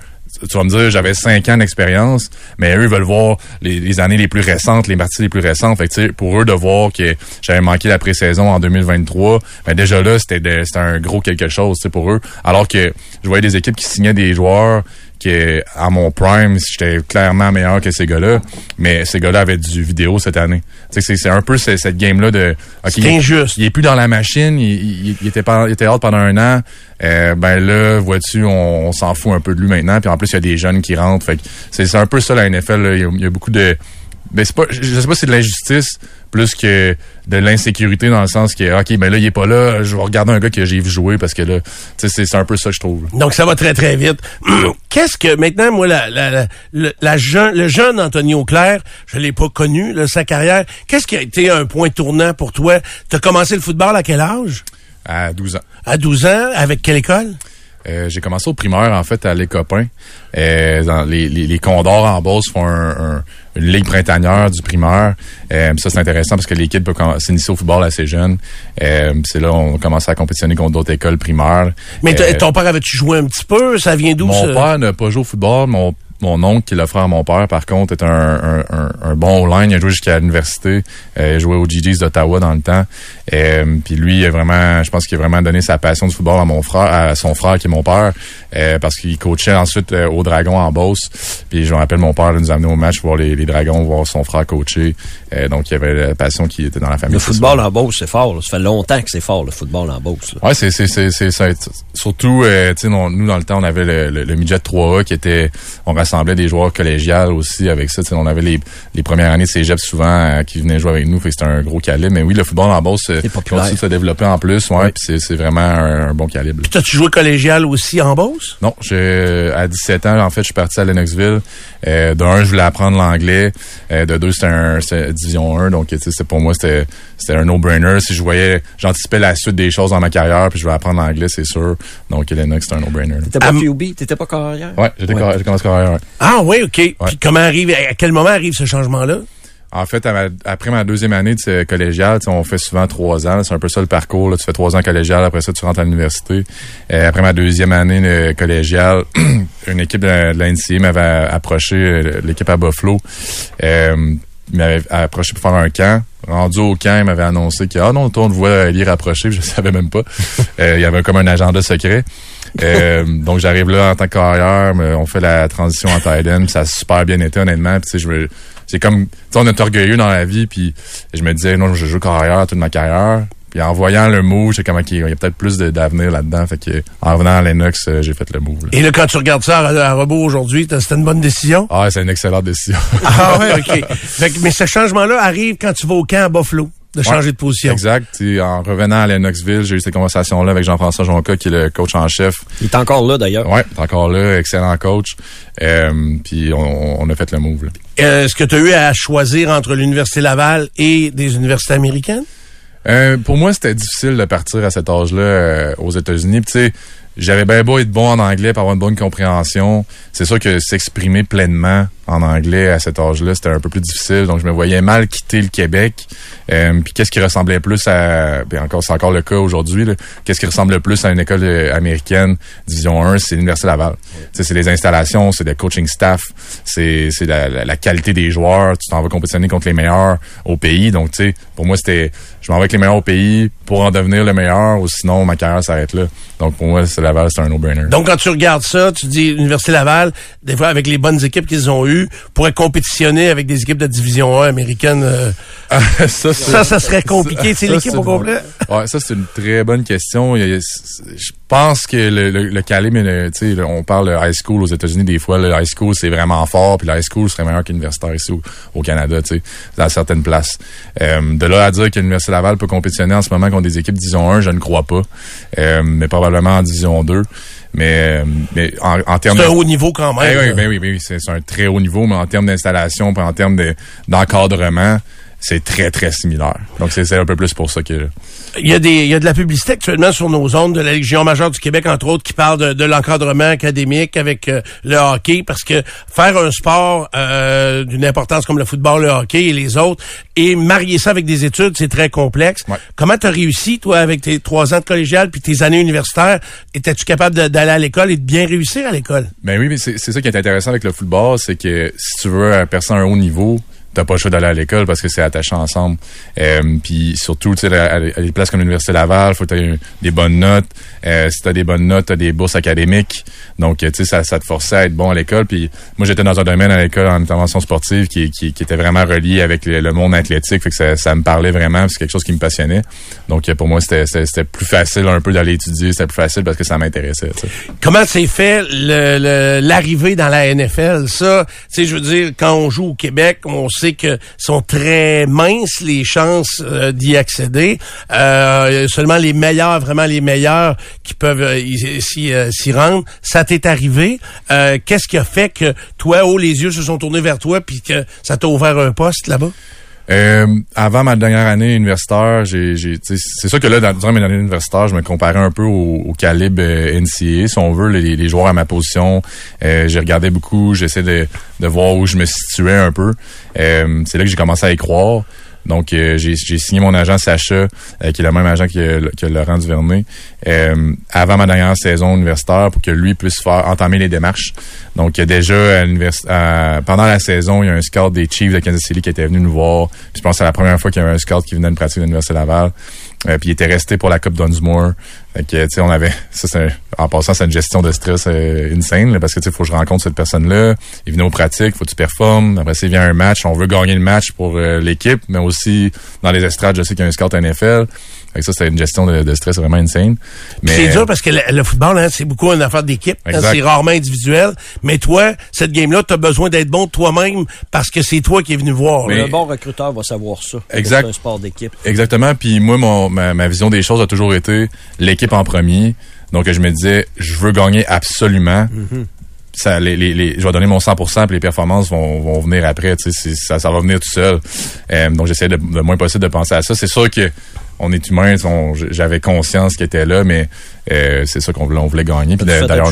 tu vas me dire, j'avais cinq ans d'expérience, mais eux veulent voir les, années les plus récentes, les parties les plus récentes. Fait pour eux de voir que j'avais manqué la pré-saison en 2023, ben déjà là, c'était un gros quelque chose pour eux. Alors que je voyais des équipes qui signaient des joueurs que à mon prime, j'étais clairement meilleur que ces gars-là, mais ces gars-là avaient du vidéo cette année. C'est c'est un peu ce- cette game-là de... ok, C'est il- injuste. Il est plus dans la machine, il, il- il était, pas, il était hâte pendant un an. Euh, ben là, vois-tu, on, on s'en fout un peu de lui maintenant. Puis en plus, il y a des jeunes qui rentrent. Fait c'est c'est un peu ça la NFL. là. Il, y a, il y a beaucoup de... Ben, c'est pas, je sais pas si c'est de l'injustice plus que de l'insécurité dans le sens que, OK, ben là, il est pas là, je vais regarder un gars que j'ai vu jouer parce que là, c'est- c'est un peu ça, je trouve. Donc, ça va très, très vite. Qu'est-ce que, maintenant, moi, la, la, la, le- la jeune, le jeune Anthony Auclair, je l'ai pas connu, là, sa carrière. Qu'est-ce qui a été un point tournant pour toi? Tu as commencé le football à quel âge? À 12 ans. À 12 ans? Avec quelle école? Euh, j'ai commencé au primaire, en fait, à Les Copains. Euh, dans les, les, les Condors en Beauce font un- un- une ligue printanière du primaire. Euh, ça, c'est intéressant parce que l'équipe peut s'initier au football assez jeune. Euh, c'est là on commence à compétitionner contre d'autres écoles primaires. Mais Euh, ton père avait-tu joué un petit peu? Ça vient d'où, mon ça? père n'a pas joué au football. Mon, mon oncle, qui est le frère à mon père, par contre, est un, un, un, un bon line. Il a joué jusqu'à l'université. Euh, il a joué aux GGs d'Ottawa dans le temps. Euh, puis lui, il a vraiment, je pense qu'il a vraiment donné sa passion du football à mon frère, à son frère qui est mon père, euh, parce qu'il coachait ensuite euh, au Dragon en Beauce. Puis je me rappelle, mon père là, nous amenait au match voir les, les Dragons, voir son frère coacher. Euh, donc il y avait la passion qui était dans la famille. Le football en Beauce, c'est fort. là. Ça fait longtemps que c'est fort, le football en Beauce. Ouais, c'est c'est c'est. Surtout, tu sais, non, nous dans le temps, on avait le, le, le midget 3A qui était, on rassemblait des joueurs collégiales aussi avec ça. On avait les, les premières années de cégep souvent euh, qui venaient jouer avec nous, fait que c'était un gros calibre. Mais oui, le football en Beauce euh, continue de se développer en plus, ouais, puis c'est c'est vraiment un, un bon calibre. là. T'as-tu joué collégial aussi en Beauce? Non, j'ai à 17 ans, en fait, je suis parti à Lennoxville. Euh, de un, je voulais apprendre l'anglais. Euh, de deux, c'était un c'était division 1, donc pour moi c'était c'était un no-brainer. Si je voyais, j'anticipais la suite des choses dans ma carrière, puis je voulais apprendre l'anglais, c'est sûr. Donc Lennox, c'était un no-brainer. T'étais pas QB? T'étais pas carrière? Ouais, j'étais Ouais. carrière- j'ai commencé carrière. Ouais. Ah oui, OK. Puis comment arrive, à quel moment arrive ce changement-là? En fait, ma- après ma deuxième année de ce collégial, tu sais, on fait souvent trois ans. C'est un peu ça le parcours. Là. Tu fais trois ans collégial, après ça, tu rentres à l'université. Euh, après ma deuxième année de collégial, une équipe de, de l'NCA m'avait approché, euh, l'équipe à Buffalo. Euh, m'avait approché pour faire un camp. Rendu au camp, il m'avait annoncé que ah non, toi, on te voit y rapprocher, je savais même pas. Euh, il y avait comme un agenda secret. Euh, donc j'arrive là en tant que carrière, on fait la transition en end, puis ça a super bien été honnêtement. Puis tu sais, je me, c'est comme, on est orgueilleux dans la vie, puis je me disais non, je joue carrière toute ma carrière. Puis en voyant le move, j'ai comme ok, il y a peut-être plus d'avenir là-dedans. Fait que en revenant à Lennox, euh, j'ai fait le move. là. Et là, quand tu regardes ça à, à rebours aujourd'hui, c'était une bonne décision? Ah, c'est une excellente décision. Ah ouais, OK. Fait que- mais ce changement-là arrive quand tu vas au camp à Buffalo, de changer Ouais, de position. Exact. Sais, en revenant à Lennoxville, j'ai eu cette conversation-là avec Jean-François Jonca, qui est le coach en chef. Il est encore là, d'ailleurs. Ouais, il est encore là, excellent coach. Euh, puis on, on a fait le move. là. Euh, Est-ce que tu as eu à choisir entre l'Université Laval et des universités américaines? Euh, pour moi, c'était difficile de partir à cet âge-là euh, aux États-Unis. Tu sais, j'avais bien beau être bon en anglais pour avoir une bonne compréhension. C'est sûr que s'exprimer pleinement en anglais à cet âge-là, c'était un peu plus difficile. Donc, je me voyais mal quitter le Québec. Euh, puis, qu'est-ce qui ressemblait plus à... Ben encore, c'est encore le cas aujourd'hui. Qu'est-ce qui ressemble le plus à une école euh, américaine, Division 1, c'est l'Université Laval. C'est les installations, c'est le coaching staff, c'est c'est la, la- la qualité des joueurs. Tu t'en vas compétitionner contre les meilleurs au pays. Donc, tu sais, pour moi, c'était... Je m'en vais avec les meilleurs au pays pour en devenir le meilleur ou sinon, ma carrière s'arrête là. Donc, pour moi, c'est Laval, c'est un no-brainer. Donc, quand tu regardes ça, tu dis l'Université Laval, des fois, avec les bonnes équipes qu'ils ont eues, pourrait compétitionner avec des équipes de Division 1 américaine. euh, ça, c'est- ça, ça serait compliqué. C'est l'équipe au complet. Ouais, ça, c'est une très bonne question. Je pense que le, le, le calibre, le- on parle de high school aux États-Unis des fois. Le high school, c'est vraiment fort, puis le high school serait meilleur qu'universitaire ici au, au Canada, tu sais, dans certaines places. Euh, de là à dire que l'Université Laval peut compétitionner en ce moment contre des équipes Division 1, je ne crois pas. Euh, mais probablement en Division 2. Mais, euh, mais en, en termes C'est un haut niveau quand même. eh oui, ben oui, ben oui, c'est un très haut niveau, mais en termes d'installation, en termes de- d'encadrement, c'est très, très similaire. Donc, c'est un peu plus pour ça que... Il y, a des, il y a de la publicité actuellement sur nos ondes de la Légion majeure du Québec, entre autres, qui parle de, de l'encadrement académique avec euh, le hockey, parce que faire un sport euh, d'une importance comme le football, le hockey et les autres, et marier ça avec des études, c'est très complexe. Comment tu as réussi, toi, avec tes trois ans de collégial puis tes années universitaires? Étais-tu capable d'aller à l'école et de bien réussir à l'école? Ben oui, mais c'est c'est ça qui est intéressant avec le football, c'est que si tu veux percer à un haut niveau, t'as pas le choix d'aller à l'école parce que c'est attaché ensemble. Euh, puis surtout, tu sais, à, des places comme l'Université Laval, faut que t'aies des bonnes notes. Euh, si t'as des bonnes notes, t'as des bourses académiques. Donc, tu sais, ça, te forçait à être bon à l'école. Puis moi, j'étais dans un domaine à l'école en intervention sportive qui, était vraiment relié avec le, monde athlétique. Fait que ça, me parlait vraiment. C'est quelque chose qui me passionnait. Donc, euh, pour moi, c'était- c'était plus facile un peu d'aller étudier. C'était plus facile parce que ça m'intéressait. Comment s'est fait l'arrivée dans la NFL? Ça, tu sais, je veux dire, quand on joue au Québec, on sait que sont très minces les chances euh, d'y accéder. Euh, seulement les meilleurs, vraiment les meilleurs qui peuvent euh, s'y rendre. Ça t'est arrivé. Qu'est-ce qui a fait que toi, oh, les yeux se sont tournés vers toi puis que ça t'a ouvert un poste là-bas? Euh, avant ma dernière année universitaire, j'ai, c'est sûr que là, dans, durant mes années universitaires, je me comparais un peu au, au calibre euh, NCA, si on veut, les, les joueurs à ma position. Euh, j'ai regardé beaucoup, j'essaie de, de voir où je me situais un peu. Euh, c'est là que j'ai commencé à y croire. Donc, euh, j'ai, signé mon agent Sacha, euh, qui est le même agent que, que Laurent Duvernay, euh, avant ma dernière saison universitaire pour que lui puisse faire entamer les démarches. Donc, euh, déjà, à pendant la saison, il y a un scout des Chiefs de Kansas City qui était venu nous voir. Je pense que c'est la première fois qu'il y avait un scout qui venait de pratiquer à l'Université Laval. Euh, puis il était resté pour la Coupe Dunsmore. Fait que, tu sais, on avait... Ça, un- en passant, c'est une gestion de stress euh, insane, là, parce que, tu sais, faut que je rencontre cette personne-là. Il venait aux pratiques, faut que tu performes. Après, il vient un match. On veut gagner le match pour euh, l'équipe, mais aussi, dans les estrades, je sais qu'il y a un scout NFL. Fait que ça, c'est une gestion de, de stress vraiment insane. Mais, C'est dur parce que le, le football, hein, c'est beaucoup une affaire d'équipe. hein. C'est rarement individuel. Mais toi, cette game-là, tu as besoin d'être bon toi-même parce que c'est toi qui es venu voir. là. Un bon recruteur va savoir ça. Exact. C'est un sport d'équipe. Exactement. Puis moi, mon, ma, ma vision des choses a toujours été l'équipe en premier. Donc, je me disais, je veux gagner absolument. Ça, les, les, les- je vais donner mon 100% puis les performances vont, vont venir après. Tu sais, c'est- ça, ça va venir tout seul. Euh, donc, j'essaie de, le moins possible de penser à ça. C'est sûr que on est humain, on- j'avais conscience qu'il était là, mais euh, c'est ça qu'on voulait, on voulait gagner. Puis d'ailleurs,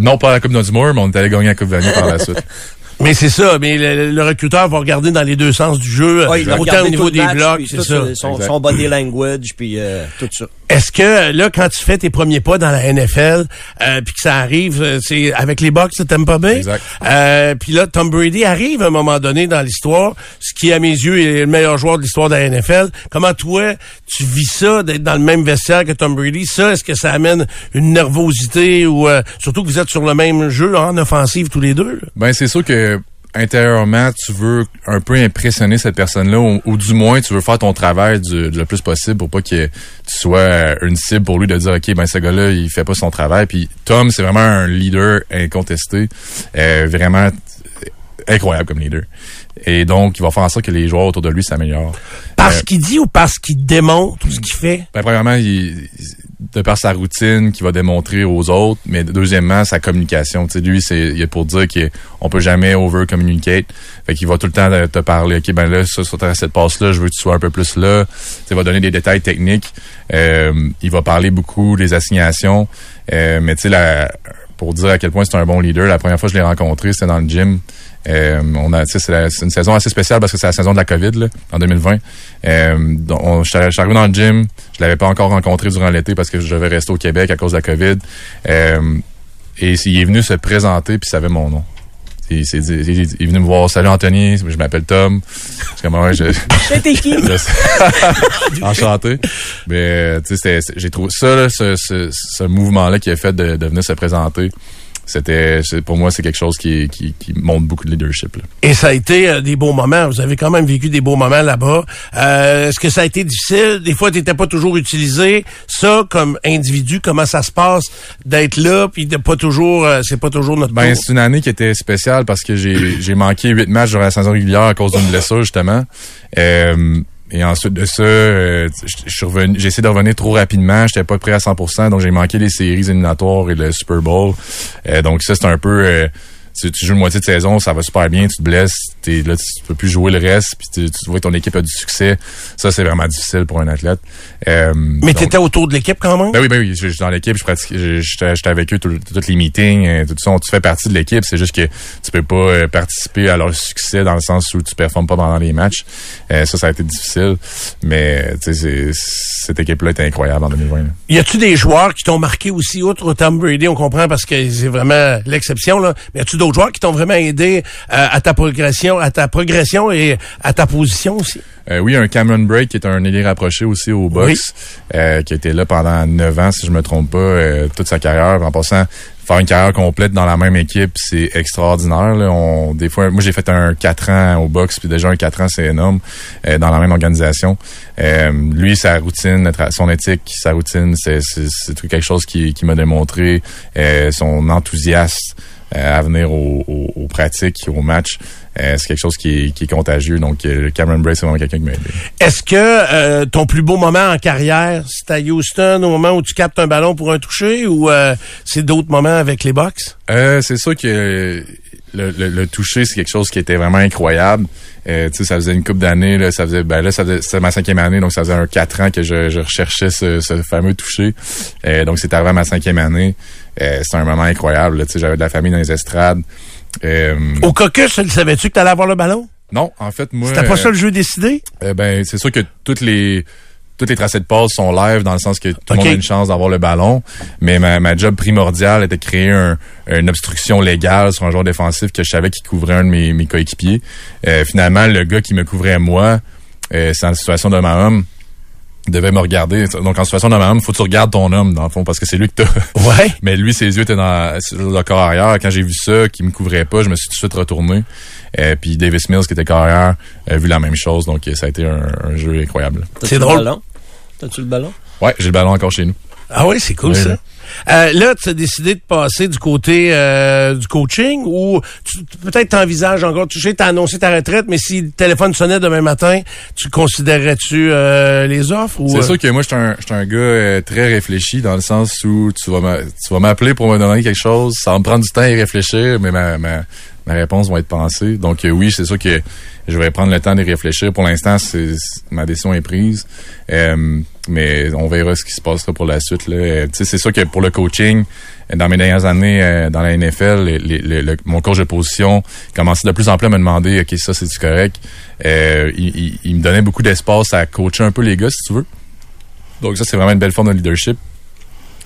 non pas à la Coupe Dunsmore, mais on est allé gagner la Coupe Vanier par la suite. Mais c'est ça, mais le, le recruteur va regarder dans les deux sens du jeu, Ouais, autant au niveau des match, blocs, c'est ça. euh, Son, son body language, puis euh, tout ça. Est-ce que là, quand tu fais tes premiers pas dans la NFL, euh, puis que ça arrive, euh, c'est avec les Bucks, t'aimes pas bien? Exact. Euh, puis là, Tom Brady arrive à un moment donné dans l'histoire, ce qui à mes yeux est le meilleur joueur de l'histoire de la NFL. Comment toi, tu vis ça d'être dans le même vestiaire que Tom Brady? Ça, est-ce que ça amène une nervosité ou euh, surtout que vous êtes sur le même jeu en offensive tous les deux? là? Ben, c'est sûr que intérieurement, tu veux un peu impressionner cette personne-là, ou, du moins, tu veux faire ton travail du, le plus possible pour pas que tu sois euh, une cible pour lui de dire, OK, ben, ce gars-là, il fait pas son travail. Puis Tom, c'est vraiment un leader incontesté, euh, vraiment incroyable comme leader. Et donc, il va faire en sorte que les joueurs autour de lui s'améliorent. Parce Euh, qu'il dit ou parce qu'il démontre tout ce qu'il fait? ben, premièrement, il- de par sa routine qu'il va démontrer aux autres, mais deuxièmement, sa communication. Tu sais, lui, c'est il est pour dire qu'on peut jamais over-communicate. Fait qu'il va tout le temps te, parler, OK, ben là, ça, sur cette passe-là, je veux que tu sois un peu plus là. Tu va donner des détails techniques. Euh, il va parler beaucoup des assignations. Euh, mais tu sais, pour dire à quel point c'est un bon leader, la première fois que je l'ai rencontré, c'était dans le gym. Euh, on a, c'est une saison assez spéciale parce que c'est la saison de la COVID là, en 2020. Euh, on- je suis je suis arrivé dans le gym, je l'avais pas encore rencontré durant l'été parce que je devais rester au Québec à cause de la COVID. Euh, et il est venu se présenter puis il savait mon nom. Il, s'est dit- il est venu me voir. Salut Anthony, je m'appelle Tom. C'est comme ouais, je, T'es qui? je- Enchanté. Mais tu sais, j'ai trouvé ça, là, ce, ce, ce mouvement-là qui a fait de, de venir se présenter. C'était, pour moi, c'est quelque chose qui, qui, qui montre beaucoup de leadership. là. Et ça a été euh, des beaux moments. Vous avez quand même vécu des beaux moments là-bas. Euh, Est-ce que ça a été difficile? Des fois, tu n'étais pas toujours utilisé. Ça, comme individu, comment ça se passe d'être là, puis de pas toujours, euh, c'est pas toujours notre Ben, c'est une année qui était spéciale parce que j'ai j'ai manqué huit matchs durant la saison régulière à cause d'une blessure, justement. Euh, et ensuite de ça, euh, j'ai essayé de revenir trop rapidement. J'étais pas prêt à 100%, donc j'ai manqué les séries éliminatoires et le Super Bowl. Euh, donc ça, c'est un peu... euh, tu, tu joues une moitié de saison, ça va super bien, tu te blesses, t'es, là, tu peux plus jouer le reste, puis tu, tu vois que ton équipe a du succès. Ça, c'est vraiment difficile pour un athlète. Euh, Mais tu étais autour de l'équipe quand même? ben oui, ben oui, suis dans l'équipe, je j'étais j'étais avec eux tous les meetings, euh, tout ça, tu fais partie de l'équipe, c'est juste que tu peux pas euh, participer à leur succès dans le sens où tu performes pas pendant les matchs. Euh, ça, ça a été difficile, mais tu sais, c'est- cette équipe-là était incroyable en 2020. là. Y a-tu des joueurs qui t'ont marqué aussi, outre Tom Brady, on comprend parce que c'est vraiment l'exception, là. Mais y a-tu d'autres joueurs qui t'ont vraiment aidé euh, à ta progression, à ta progression et à ta position aussi? Euh, oui, un Cameron Break qui est un ailier rapproché aussi au box, euh, qui était là pendant 9 ans, si je me trompe pas, euh, toute sa carrière. En passant, faire une carrière complète dans la même équipe, c'est extraordinaire. Là. On, des fois, moi j'ai fait un 4 ans au box, puis déjà un 4 ans, c'est énorme euh, dans la même organisation. Euh, lui, sa routine, son éthique, sa routine, c'est quelque chose qui, qui m'a démontré euh, son enthousiasme à venir aux, aux- aux pratiques, aux matchs. Euh, c'est quelque chose qui est, qui est contagieux. Donc, euh, Cameron Bray, c'est vraiment quelqu'un qui m'a aidé. Est-ce que euh, ton plus beau moment en carrière, c'est à Houston au moment où tu captes un ballon pour un toucher ou euh, c'est d'autres moments avec les box? Euh, c'est sûr que le, le, le toucher, c'est quelque chose qui était vraiment incroyable. Euh, tu sais, ça faisait une couple d'années, là, ça faisait, ben là, ça faisait, c'était ma cinquième année, donc ça faisait un quatre ans que je, je recherchais ce, ce fameux toucher. Euh, donc, c'est arrivé à ma cinquième année. Euh, c'était un moment incroyable, là, tu sais, j'avais de la famille dans les estrades. Euh, Au caucus, savais-tu que t'allais avoir le ballon? non, en fait, moi... C'était pas euh, ça le jeu décidé? euh, ben, c'est sûr que toutes les toutes les tracés de passe sont live dans le sens que tout le monde a une chance d'avoir le ballon. Mais ma, ma job primordiale était de créer un- une obstruction légale sur un joueur défensif que je savais qui couvrait un de mes, mes coéquipiers. Euh, finalement, le gars qui me couvrait moi, euh, c'est en situation de ma homme, devait me regarder. Donc, en situation de ma homme, faut que tu regardes ton homme, dans le fond, parce que c'est lui que t'as. Ouais. Mais lui, ses yeux étaient dans sur le corps arrière. Quand j'ai vu ça, qui me couvrait pas, je me suis tout de suite retourné. Euh, puis Davis Mills, qui était corps arrière, a vu la même chose. Donc, ça a été un, un jeu incroyable. C'est le drôle. T'as-tu le ballon? Ouais, j'ai le ballon encore chez nous. Ah oui, c'est cool Oui, ça. là. Euh, là, tu as décidé de passer du côté euh, du coaching ou tu- peut-être t'envisages encore de toucher, t'as annoncé ta retraite, mais si le téléphone sonnait demain matin, tu considérerais-tu euh, les offres C'est sûr que moi, je suis un, gars très réfléchi dans le sens où tu vas m'a- tu vas m'appeler pour me donner quelque chose. Ça va me prendre du temps à y réfléchir, mais ma, ma, ma réponse va être pensée. Donc euh, oui, c'est sûr que je vais prendre le temps d'y réfléchir. Pour l'instant, c'est, c'est- ma décision est prise. Euh, mais on verra ce qui se passera pour la suite. Euh, c'est sûr que pour le coaching, dans mes dernières années dans la NFL, mon coach de position commençait de plus en plus à me demander, OK, ça, c'est-tu correct? Il, il- il me donnait beaucoup d'espace à coacher un peu les gars, si tu veux. Donc ça, c'est vraiment une belle forme de leadership.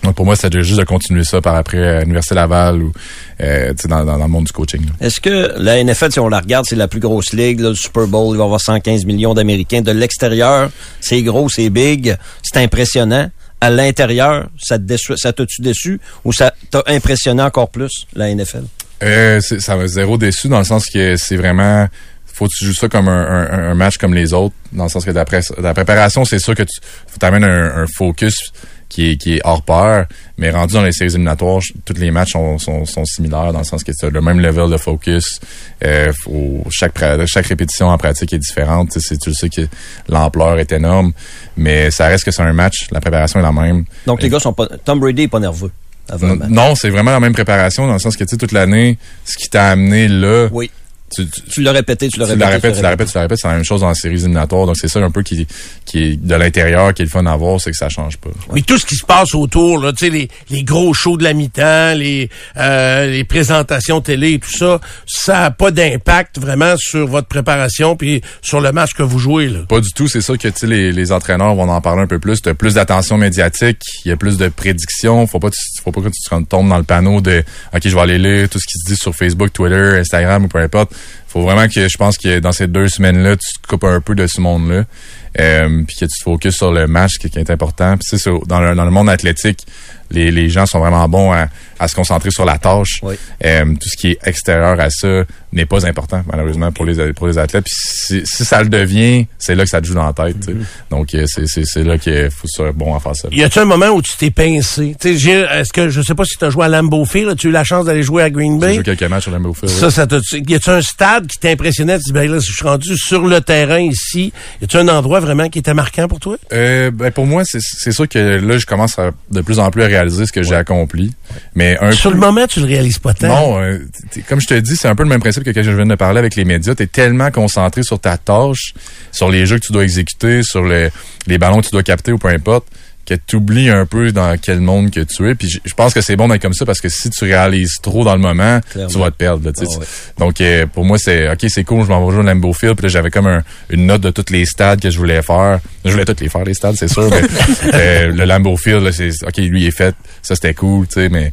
Donc pour moi, c'est juste de continuer ça par après à l'Université Laval ou euh, dans, dans, dans le monde du coaching. Est-ce que la NFL, si on la regarde, c'est la plus grosse ligue, là, le Super Bowl, il va y avoir 115 millions d'Américains. De l'extérieur, c'est gros, c'est big, c'est impressionnant. À l'intérieur, ça te déçoit- ça t'a-tu déçu ou ça t'a impressionné encore plus, la NFL? Euh, ça va zéro déçu dans le sens que c'est vraiment faut que tu joues ça comme un, un- un match comme les autres dans le sens que d'après la préparation c'est sûr que tu faut t'amènes un, un focus qui est, qui est hors pair, mais rendu dans les séries éliminatoires, tous les matchs sont, sont, sont similaires dans le sens que c'est le même level de focus. Euh, faut- chaque, chaque répétition en pratique est différente. Tu sais, c'est- tu le sais que l'ampleur est énorme, mais ça reste que c'est un match. La préparation est la même. Donc, les gars sont pas. Tom Brady est pas nerveux. avant Non, non, c'est vraiment la même préparation dans le sens que tu sais toute l'année, ce qui t'a amené là. Oui. Tu, tu, Tu l'as répété, tu l'as tu répété. la répètes, tu la répètes, tu la répètes, c'est la même chose dans les séries éliminatoires. Donc c'est ça un peu qui, qui est de l'intérieur, qui est le fun à voir, c'est que ça change pas. Oui, tout ce qui se passe autour, là, tu sais, les, les gros shows de la mi-temps, les, euh, les présentations télé et tout ça, ça n'a pas d'impact vraiment sur votre préparation puis sur le match que vous jouez. Là. Pas du tout, c'est sûr que tu sais, les, les entraîneurs vont en parler un peu plus. T'as plus d'attention médiatique, il y a plus de prédictions. Faut pas, que tu- faut pas que tu te tombes dans le panneau de OK, je vais aller lire tout ce qui se dit sur Facebook, Twitter, Instagram ou peu importe. Faut vraiment que je pense que dans ces deux semaines-là, tu te coupes un peu de ce monde-là. Euh, puis que tu te focuses sur le match qui, est important. Puis sur- dans le, dans le monde athlétique, les, les gens sont vraiment bons à, à se concentrer sur la tâche. Oui. Euh, tout ce qui est extérieur à ça n'est pas important, malheureusement, pour les, pour les athlètes. Puis si, si ça le devient, c'est là que ça te joue dans la tête. tu sais. Donc, euh, c'est- c'est c'est là qu'il faut être bon à faire ça. Y a-tu un moment où tu t'es pincé? Tu sais, j'ai- est-ce que, je sais pas si tu as joué à Lambeau Field, as-tu eu la chance d'aller jouer à Green J'ai Bay? joué quelques matchs sur Lambeau Field. Ça, ça t'a, y a-tu un stade qui t'impressionnait? Tu dis, ben là, je suis rendu sur le terrain ici. Y a-tu un endroit vraiment qui était marquant pour toi? Euh, ben pour moi, c'est c'est sûr que là, je commence à, de plus en plus à réaliser ce que j'ai accompli. Mais un Sur coup- le moment, tu le réalises pas tant. Non, euh, comme je te dis, c'est un peu le même principe que quand je viens de parler avec les médias. Tu es tellement concentré sur ta tâche, sur les jeux que tu dois exécuter, sur les, les ballons que tu dois capter ou peu importe, que tu oublies un peu dans quel monde que tu es. Puis je, pense que c'est bon d'être comme ça parce que si tu réalises trop dans le moment, Clairement. tu vas te perdre. là. Ah ouais. Donc euh, pour moi, c'est OK, c'est cool, je m'en vais jouer au Lambeau Field. Puis là, j'avais comme un- une note de tous les stades que je voulais faire. Je voulais tous les faire, les stades, c'est sûr. mais, euh, le Lambeau Field, là, c'est OK, lui il est fait. Ça, c'était cool, tu sais, mais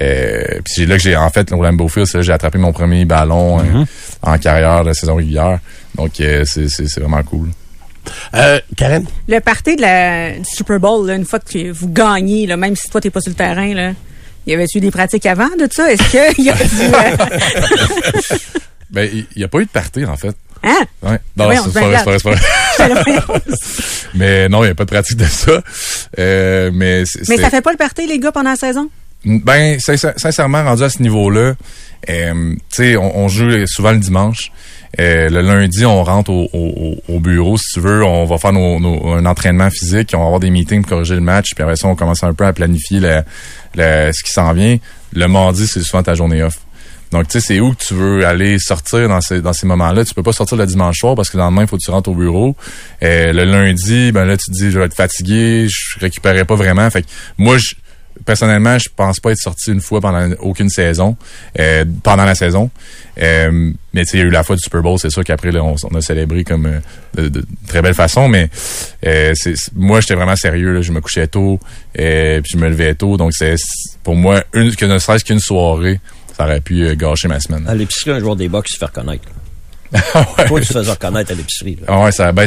euh, puis c'est là que j'ai en fait au Lambeau Field, c'est là que j'ai attrapé mon premier ballon euh, en carrière de la saison régulière. Donc c'est vraiment cool. Euh, Karen? Le party de la, du Super Bowl, là, une fois que vous gagnez, là, même si toi, t'es pas sur le terrain, là, y avait-tu des pratiques avant de ça? Est-ce qu'il y a du... euh, Ben il n'y a pas eu de party en fait. Hein? Ouais. Ben Non, voyons, c'est pas vrai. Mais non, il n'y a pas de pratique de ça. Euh, mais ça fait pas le party, les gars, pendant la saison? Ben, sincère- sincèrement, rendu à ce niveau-là, euh, tu sais, on, on joue souvent le dimanche. Euh, le lundi, on rentre au, au- au bureau, si tu veux. On va faire nos, nos- un entraînement physique. On va avoir des meetings pour corriger le match. Puis après ça, on commence un peu à planifier ce qui s'en vient. Le mardi, c'est souvent ta journée off. Donc, tu sais, c'est où que tu veux aller sortir dans ces, dans ces moments-là. Tu peux pas sortir le dimanche soir parce que le lendemain, il faut que tu rentres au bureau. Euh, le lundi, ben là, tu te dis, je vais être fatigué, je récupérerai pas vraiment. Fait que moi, je, personnellement, je pense pas être sorti une fois pendant aucune saison, euh, pendant la saison. Euh, mais tu sais, il y a eu la fois du Super Bowl, c'est sûr qu'après, on, on a célébré comme euh, de, très belle façon, mais euh, c'est, moi, j'étais vraiment sérieux. Là, je me couchais tôt, euh, puis je me levais tôt, donc c'est pour moi, une, que ne serait-ce qu'une soirée, ça aurait pu euh, gâcher ma semaine. À l'épicerie, un joueur des box se faire connaître. Là. Toi, tu faisais reconnaître à l'épicerie. là. Ah ouais, ça, ben,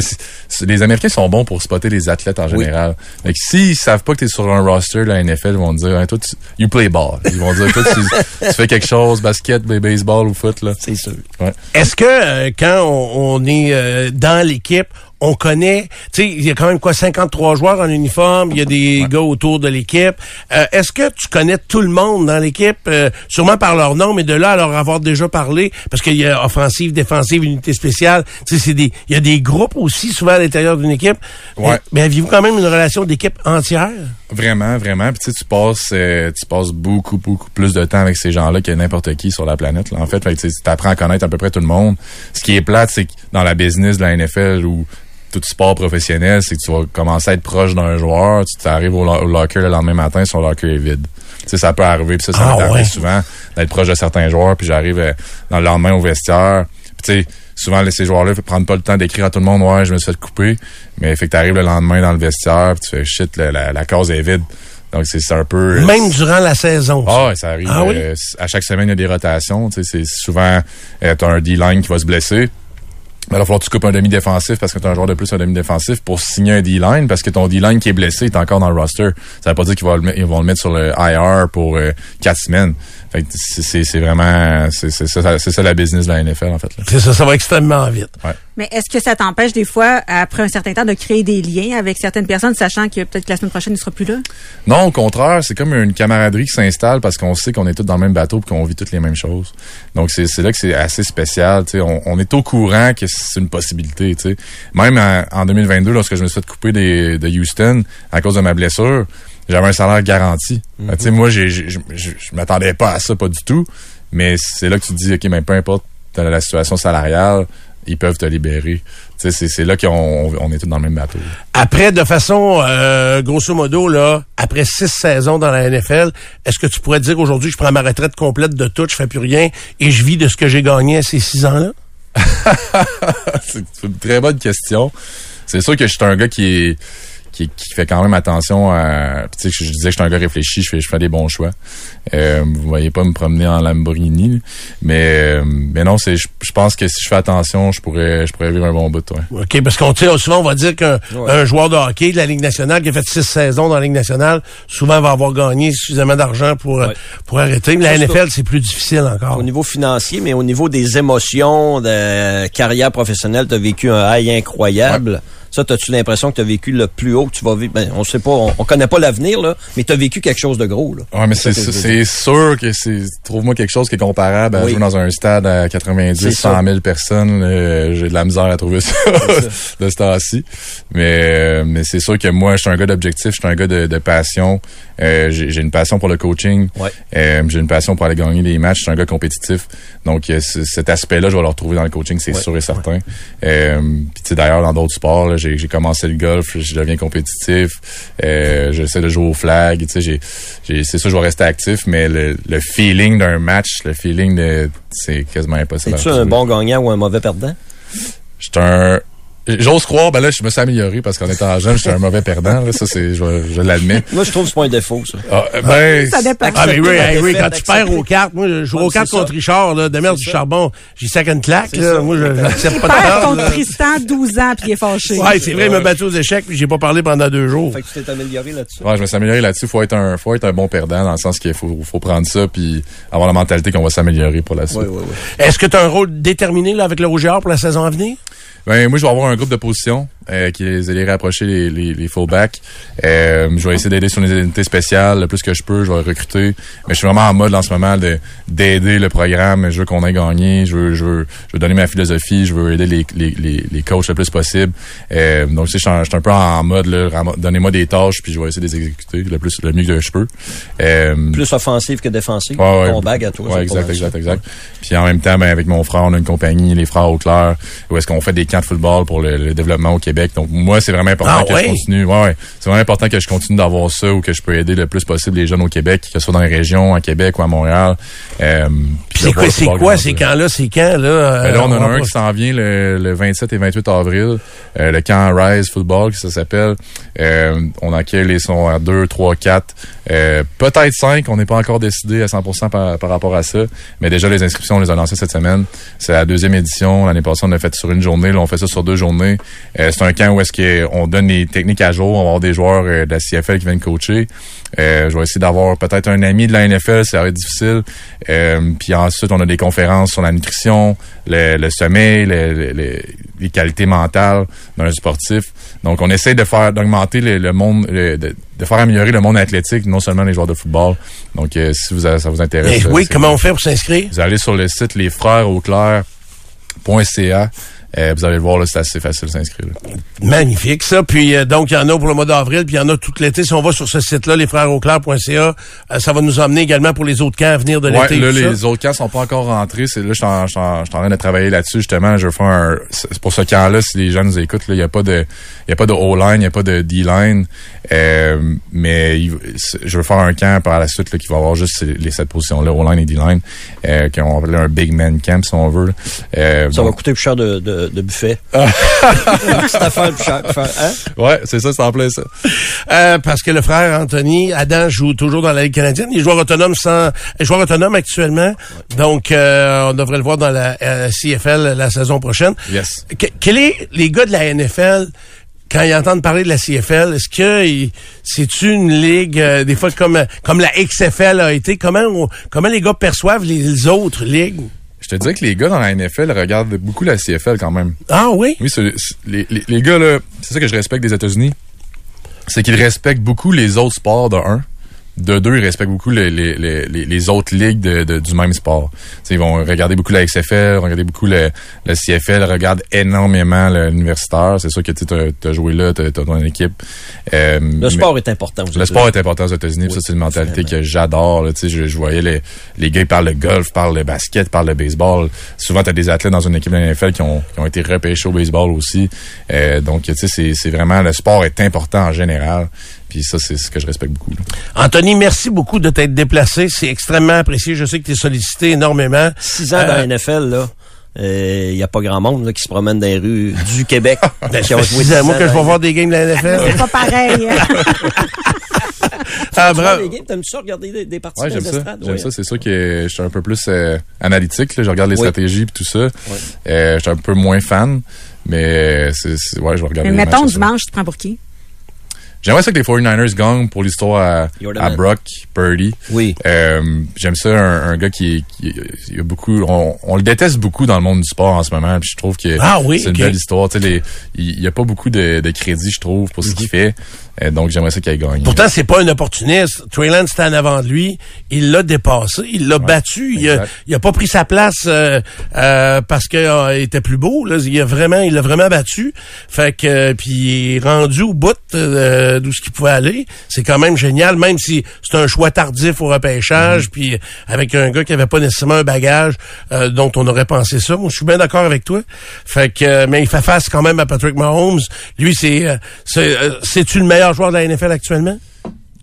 les Américains sont bons pour spotter les athlètes en général. Fait que s'ils savent pas que tu es sur un roster de la NFL, ils vont te dire, Hein, toi, tu, you play ball. Ils vont dire, toi, tu, tu fais quelque chose, basket, baseball ou foot, là. C'est sûr. Ouais. Est-ce que euh, quand on, on est euh, dans l'équipe, on connaît, tu sais, il y a quand même quoi, 53 joueurs en uniforme, il y a des gars autour de l'équipe. Euh, Est-ce que tu connais tout le monde dans l'équipe, euh, sûrement par leur nom, mais de là à leur avoir déjà parlé, parce qu'il y a offensive, défensive, unité spéciale, tu sais, c'est des, il y a des groupes aussi souvent à l'intérieur d'une équipe. Ouais. Euh, Mais aviez-vous quand même une relation d'équipe entière? Vraiment, vraiment. Puis tu sais, tu passes, euh, tu passes beaucoup, beaucoup plus de temps avec ces gens-là que n'importe qui sur la planète. Là, en fait, tu apprends à connaître à peu près tout le monde. Ce qui est plate, c'est que dans la business de la NFL ou tout sport professionnel, c'est que tu vas commencer à être proche d'un joueur, tu t'arrives au, lo- au locker le lendemain matin, son locker est vide. Tu sais, ça peut arriver, puis ça, ça Ah, m'est arrivé ouais. souvent d'être proche de certains joueurs, puis j'arrive euh, dans le lendemain au vestiaire. Puis tu sais, souvent ces joueurs-là ne prennent pas le temps d'écrire à tout le monde, ouais, je me suis fait couper, mais fait que t'arrives le lendemain dans le vestiaire, puis tu fais shit, la, la, la case est vide. Donc c'est un peu. euh, Même durant la saison. ça. ah ouais, ça arrive. Ah oui? euh, à chaque semaine, il y a des rotations. Tu sais, c'est souvent, euh, t'as un D-line qui va se blesser. Ben, il va falloir que tu coupes un demi-défensif parce que tu as un joueur de plus un demi-défensif pour signer un D-line parce que ton D-line qui est blessé est encore dans le roster. Ça veut pas dire qu'ils vont le, mettre- ils vont le mettre sur le IR pour euh, quatre semaines. Fait que c'est- c'est c'est vraiment, c'est c'est ça, c'est ça la business de la NFL en fait. là. C'est ça, ça va extrêmement vite. Ouais. Mais est-ce que ça t'empêche des fois, après un certain temps, de créer des liens avec certaines personnes, sachant que peut-être que la semaine prochaine, il ne sera plus là? Non, au contraire, c'est comme une camaraderie qui s'installe parce qu'on sait qu'on est tous dans le même bateau et qu'on vit toutes les mêmes choses. Donc, c'est là que c'est assez spécial. tu sais. On, on est au courant que c'est une possibilité. tu sais. Même en, en 2022, lorsque je me suis fait couper des, de Houston à cause de ma blessure, j'avais un salaire garanti. Mhm. Tu sais, Moi, je m'attendais pas à ça, pas du tout. Mais c'est là que tu te dis, OK, mais peu importe la situation salariale, ils peuvent te libérer. C'est là qu'on on est tous dans le même bateau. Après, de façon, euh, grosso modo, là, après six saisons dans la NFL, est-ce que tu pourrais dire aujourd'hui, je prends ma retraite complète de tout, je fais plus rien et je vis de ce que j'ai gagné à ces six ans-là? c'est une très bonne question. C'est sûr que je suis un gars qui est qui, qui fait quand même attention à. puis Tu sais, je, je disais que je suis un gars réfléchi, je fais, je fais des bons choix. Euh, vous voyez pas me promener en Lamborghini, mais euh, mais non, c'est je, je pense que si je fais attention, je pourrais je pourrais vivre un bon bout. Ouais. OK, parce qu'on tu sais, souvent on va dire qu'un Ouais. un joueur de hockey de la Ligue nationale qui a fait six saisons dans la Ligue nationale, souvent va avoir gagné suffisamment d'argent pour, pour arrêter. Mais la NFL, c'est plus difficile encore. Au niveau financier, mais au niveau des émotions, de carrière professionnelle, tu as vécu un high incroyable. Ça, as-tu l'impression que tu as vécu le plus haut que tu vas vivre? Ben, on sait pas, on, on connaît pas l'avenir, là, mais tu as vécu quelque chose de gros. Là. Ouais, mais c'est c'est- sûr que c'est trouve-moi quelque chose qui est comparable à Oui. jouer dans un stade à 90, C'est 100 ça. 000 personnes. là, J'ai de la misère à trouver ça de ce temps-ci. Mais euh, mais c'est sûr que moi, je suis un gars d'objectif, je suis un gars de, de passion. Euh, J'ai j'ai une passion pour le coaching. Euh, J'ai une passion pour aller gagner des matchs. Je suis un gars compétitif. Donc euh, cet aspect-là, je vais le retrouver dans le coaching, c'est Ouais. sûr et certain. Euh, Puis tu sais, d'ailleurs, dans d'autres sports, là, j'ai j'ai commencé le golf, je deviens compétitif. Euh, J'essaie de jouer au flag. Tu sais, j'ai j'ai- c'est sûr, je vais rester actif, mais le, le feeling d'un match, le feeling de, c'est quasiment impossible. à Es-tu un bon gagnant ou un mauvais perdant? J'étais un. J'ose croire, ben là, je me suis amélioré parce qu'en étant jeune, j'étais un mauvais perdant. Là, ça, c'est, je, je l'admets. Moi, je trouve que c'est pas un défaut, ça. Ah, ben, Ça dépend. Ah, mais oui, hey, oui, quand tu perds aux cartes, moi, je joue Ouais, aux cartes contre ça. Richard, là, de merde du ça. charbon. J'ai sac une claque, là. ça. Moi, je j'accepte pas de perdre, contre là. Tristan, 12 ans, puis il est fâché. Ouais, c'est vrai, il m'a battu aux échecs, puis j'ai pas parlé pendant deux jours. Fait que tu t'es amélioré là-dessus. Ouais, je me suis amélioré là-dessus. Faut être un, faut être un bon perdant dans le sens qu'il faut, faut prendre ça puis avoir la mentalité qu'on va s'améliorer pour la suite. Oui, oui, oui. Est-ce que tu as un rôle déterminé, là, avec le Rouge et Or pour la saison à venir? Ben, moi, je vais avoir un groupe de position euh, qui les rapprocher les, les, les fullbacks. Euh, je vais essayer d'aider sur les unités spéciales le plus que je peux. Je vais recruter. Mais je suis vraiment en mode en ce moment de d'aider le programme. Je veux qu'on ait gagné. Je veux, je veux, je veux donner ma philosophie. Je veux aider les, les, les, les coachs le plus possible. Euh, donc, tu sais, je suis un- peu en mode, là, donnez-moi des tâches puis je vais essayer de les exécuter le plus, le mieux que je peux. Euh, Plus offensif que défensif. Ouais, ouais. Ton bag à toi. Ouais, exact, exact, exact. Puis en même temps, ben, avec mon frère, on a une compagnie, les frères Auclair, où est-ce qu'on fait des camps de football pour le, le développement au Québec. Donc moi, c'est vraiment important Ah que je continue. Ouais, ouais. C'est vraiment important que je continue d'avoir ça ou que je peux aider le plus possible les jeunes au Québec, que ce soit dans les régions, à Québec ou à Montréal. Euh, c'est quoi, c'est quoi ces camps-là? Ces camps, là? Ben là, on en a va un qui s'en vient le, le 27 et 28 avril, euh, le camp Rise Football, qui ça s'appelle. Euh, on accueille les sons à 2, 3, 4, euh, peut-être 5. On n'est pas encore décidé à 100% par, par rapport à ça. Mais déjà, les inscriptions, on les a lancées cette semaine. C'est la deuxième édition. L'année passée, on l'a fait sur une journée. Là, on fait ça sur deux journées. Euh, c'est un camp où est-ce qu'on donne les techniques à jour. On va avoir des joueurs euh, de la CFL qui viennent coacher. Euh, je vais essayer d'avoir peut-être un ami de la NFL, ça va être difficile. Puis ensuite, on a des conférences sur la nutrition, le, le sommeil, le- le- le- les qualités mentales d'un sportif. Donc, on essaie de faire d'augmenter le, monde, de, de faire améliorer le monde athlétique, non seulement les joueurs de football. Donc, si vous, ça vous intéresse, Eh oui, comment on fait pour s'inscrire? vous allez sur le site lesfrèresauclair.ca. Euh, vous allez le voir, là, c'est assez facile de s'inscrire. là. Magnifique, ça. Puis euh, donc, il y en a pour le mois d'avril, puis il y en a tout l'été. Si on va sur ce site-là, lesfrèresauclair.ca, euh, ça va nous emmener également pour les autres camps à venir de Ouais, l'été. là, ça. les autres camps sont pas encore rentrés. C'est là, je suis en, train de travailler là-dessus, justement. Je veux faire un, pour ce camp-là, si les gens nous écoutent, là, il y a pas de, il y a pas de O-line, il y a pas de D-line. Euh, mais il- je veux faire un camp par la suite, là, qui va avoir juste les sept positions-là, O-line et D-line, euh, qu'on va appeler un big man camp, si on veut. Euh, Ça va coûter plus cher de, de, de buffet. Une petite affaire plus cher. Faire, hein? Ouais, c'est ça, c'est en plein ça. Euh, parce que le frère Anthony, Adam, joue toujours dans la Ligue canadienne. Il est joueur autonome sans, joueur autonome actuellement. Donc, euh, on devrait le voir dans la euh, CFL la saison prochaine. Yes. Que- quel est les gars de la NFL quand ils entendent parler de la CFL, est-ce que c'est une ligue euh, des fois comme comme la XFL a été? Comment on- comment les gars perçoivent les autres ligues? Te dirais que les gars dans la NFL regardent beaucoup la CFL quand même. Ah oui? Oui, c'est- c'est- les, les, les gars, là, c'est ça que je respecte des États-Unis. C'est qu'ils respectent beaucoup les autres sports de un. De deux, ils respectent beaucoup les, les, les, les- autres ligues de, de- du même sport. T'sais, ils vont regarder beaucoup la XFL, regarder beaucoup le, le CFL, regardent énormément l'universitaire. C'est sûr que tu as joué là, tu as, ton équipe. Euh, Le sport est important. aux le sport est important aux États-Unis. Oui, ça, c'est une mentalité que j'adore. là. Tu sais, Je, je voyais les, les gars ils parlent de golf, parlent de basket, parlent de baseball. Souvent, tu as des athlètes dans une équipe de NFL qui ont, qui ont été repêchés au baseball aussi. Euh, donc, tu sais, c'est- c'est vraiment... Le sport est important en général. Puis ça, c'est ce que je respecte beaucoup. là. Anthony, merci beaucoup de t'être déplacé. C'est extrêmement apprécié. Je sais que tu es sollicité énormément. Six ans dans Euh, la NFL, là. Il n'y a pas grand monde là, qui se promène dans les rues du Québec. Ben, qui ça ont fait joué six ans, six moi, que je vais voir des games de la NFL. C'est pas pareil. Ah, bravo. t'aimes ça regarder des, des parties Ouais, j'aime ça. J'aime Ouais. ça. C'est sûr que je suis un peu plus euh, analytique. Là. Je regarde les Oui. stratégies et tout ça. Euh, je suis un peu moins fan. Mais c'est, c'est- ouais, je vais regarder Mais mettons, dimanche, tu te prends pour qui? J'aimerais ça que les 49ers gagnent pour l'histoire à, à. Brock Purdy. Oui. Euh, J'aime ça, un, un gars qui, qui y a beaucoup, on, on le déteste beaucoup dans le monde du sport en ce moment. Puis je trouve que Ah oui, c'est une belle histoire. Tu sais, les- il n'y a pas beaucoup de, de crédit, je trouve, pour ce qu'il fait. Euh, donc j'aimerais ça qu'il gagne. Pourtant, c'est pas un opportuniste. Trey Lance était en avant de lui. Il l'a dépassé. Il l'a battu. Il a, il a pas pris sa place euh, euh, parce qu'il était plus beau. Là. Il a vraiment, il l'a vraiment battu. Fait que euh, puis il est rendu au bout euh, d'où ce qu'il pouvait aller. C'est quand même génial, même si c'est un choix tardif au repêchage, puis avec un gars qui avait pas nécessairement un bagage euh, dont on aurait pensé ça. Moi, je suis bien d'accord avec toi. Fait que, euh, mais il fait face quand même à Patrick Mahomes. Lui, c'est, c'est, c'est-tu le meilleur joueur de la NFL actuellement?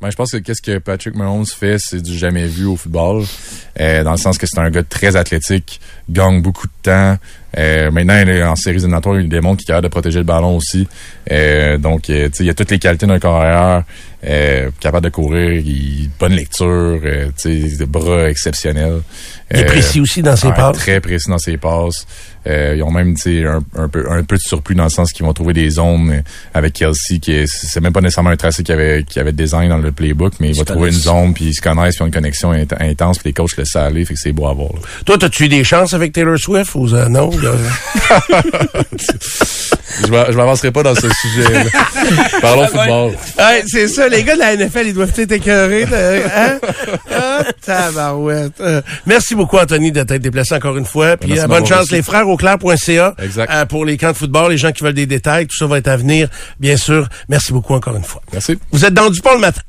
Ben, je pense que qu'est-ce que Patrick Mahomes fait, c'est du jamais vu au football. Dans le sens que c'est un gars très athlétique, gagne beaucoup de temps. Euh, maintenant, il est en séries éliminatoires, il démontre qu'il est capable de protéger le ballon aussi. Euh, donc, euh, tu sais, il a toutes les qualités d'un carrière, euh, capable de courir, il, bonne lecture, euh, tu sais, des bras exceptionnels. Il est précis aussi dans ses passes. Très précis dans ses passes. Euh, ils ont même tu sais, un, un, peu, un peu de surplus dans le sens qu'ils vont trouver des zones euh, avec Kelsey, qui est, c'est même pas nécessairement un tracé qui avait, qui avait design dans le playbook, mais il va trouver une zone, puis ils se connaissent, puis ils ont une connexion int- intense, puis les coachs laissent aller, fait que c'est beau à voir. là. Toi, t'as-tu eu des chances avec Taylor Swift ou euh, non? Là? Je m'a- je m'avancerai pas dans ce sujet. Parlons football. Ouais, c'est ça, les gars de la NFL, ils doivent être écœurés. de- Hein? Tabarouette. Euh, merci beaucoup, Anthony, de t'être déplacé encore une fois. Puis Merci euh, bonne chance, les frères au clair.ca euh, pour les camps de football, les gens qui veulent des détails, tout ça va être à venir, bien sûr. Merci beaucoup encore une fois. Merci. Vous êtes dans du pont le matin.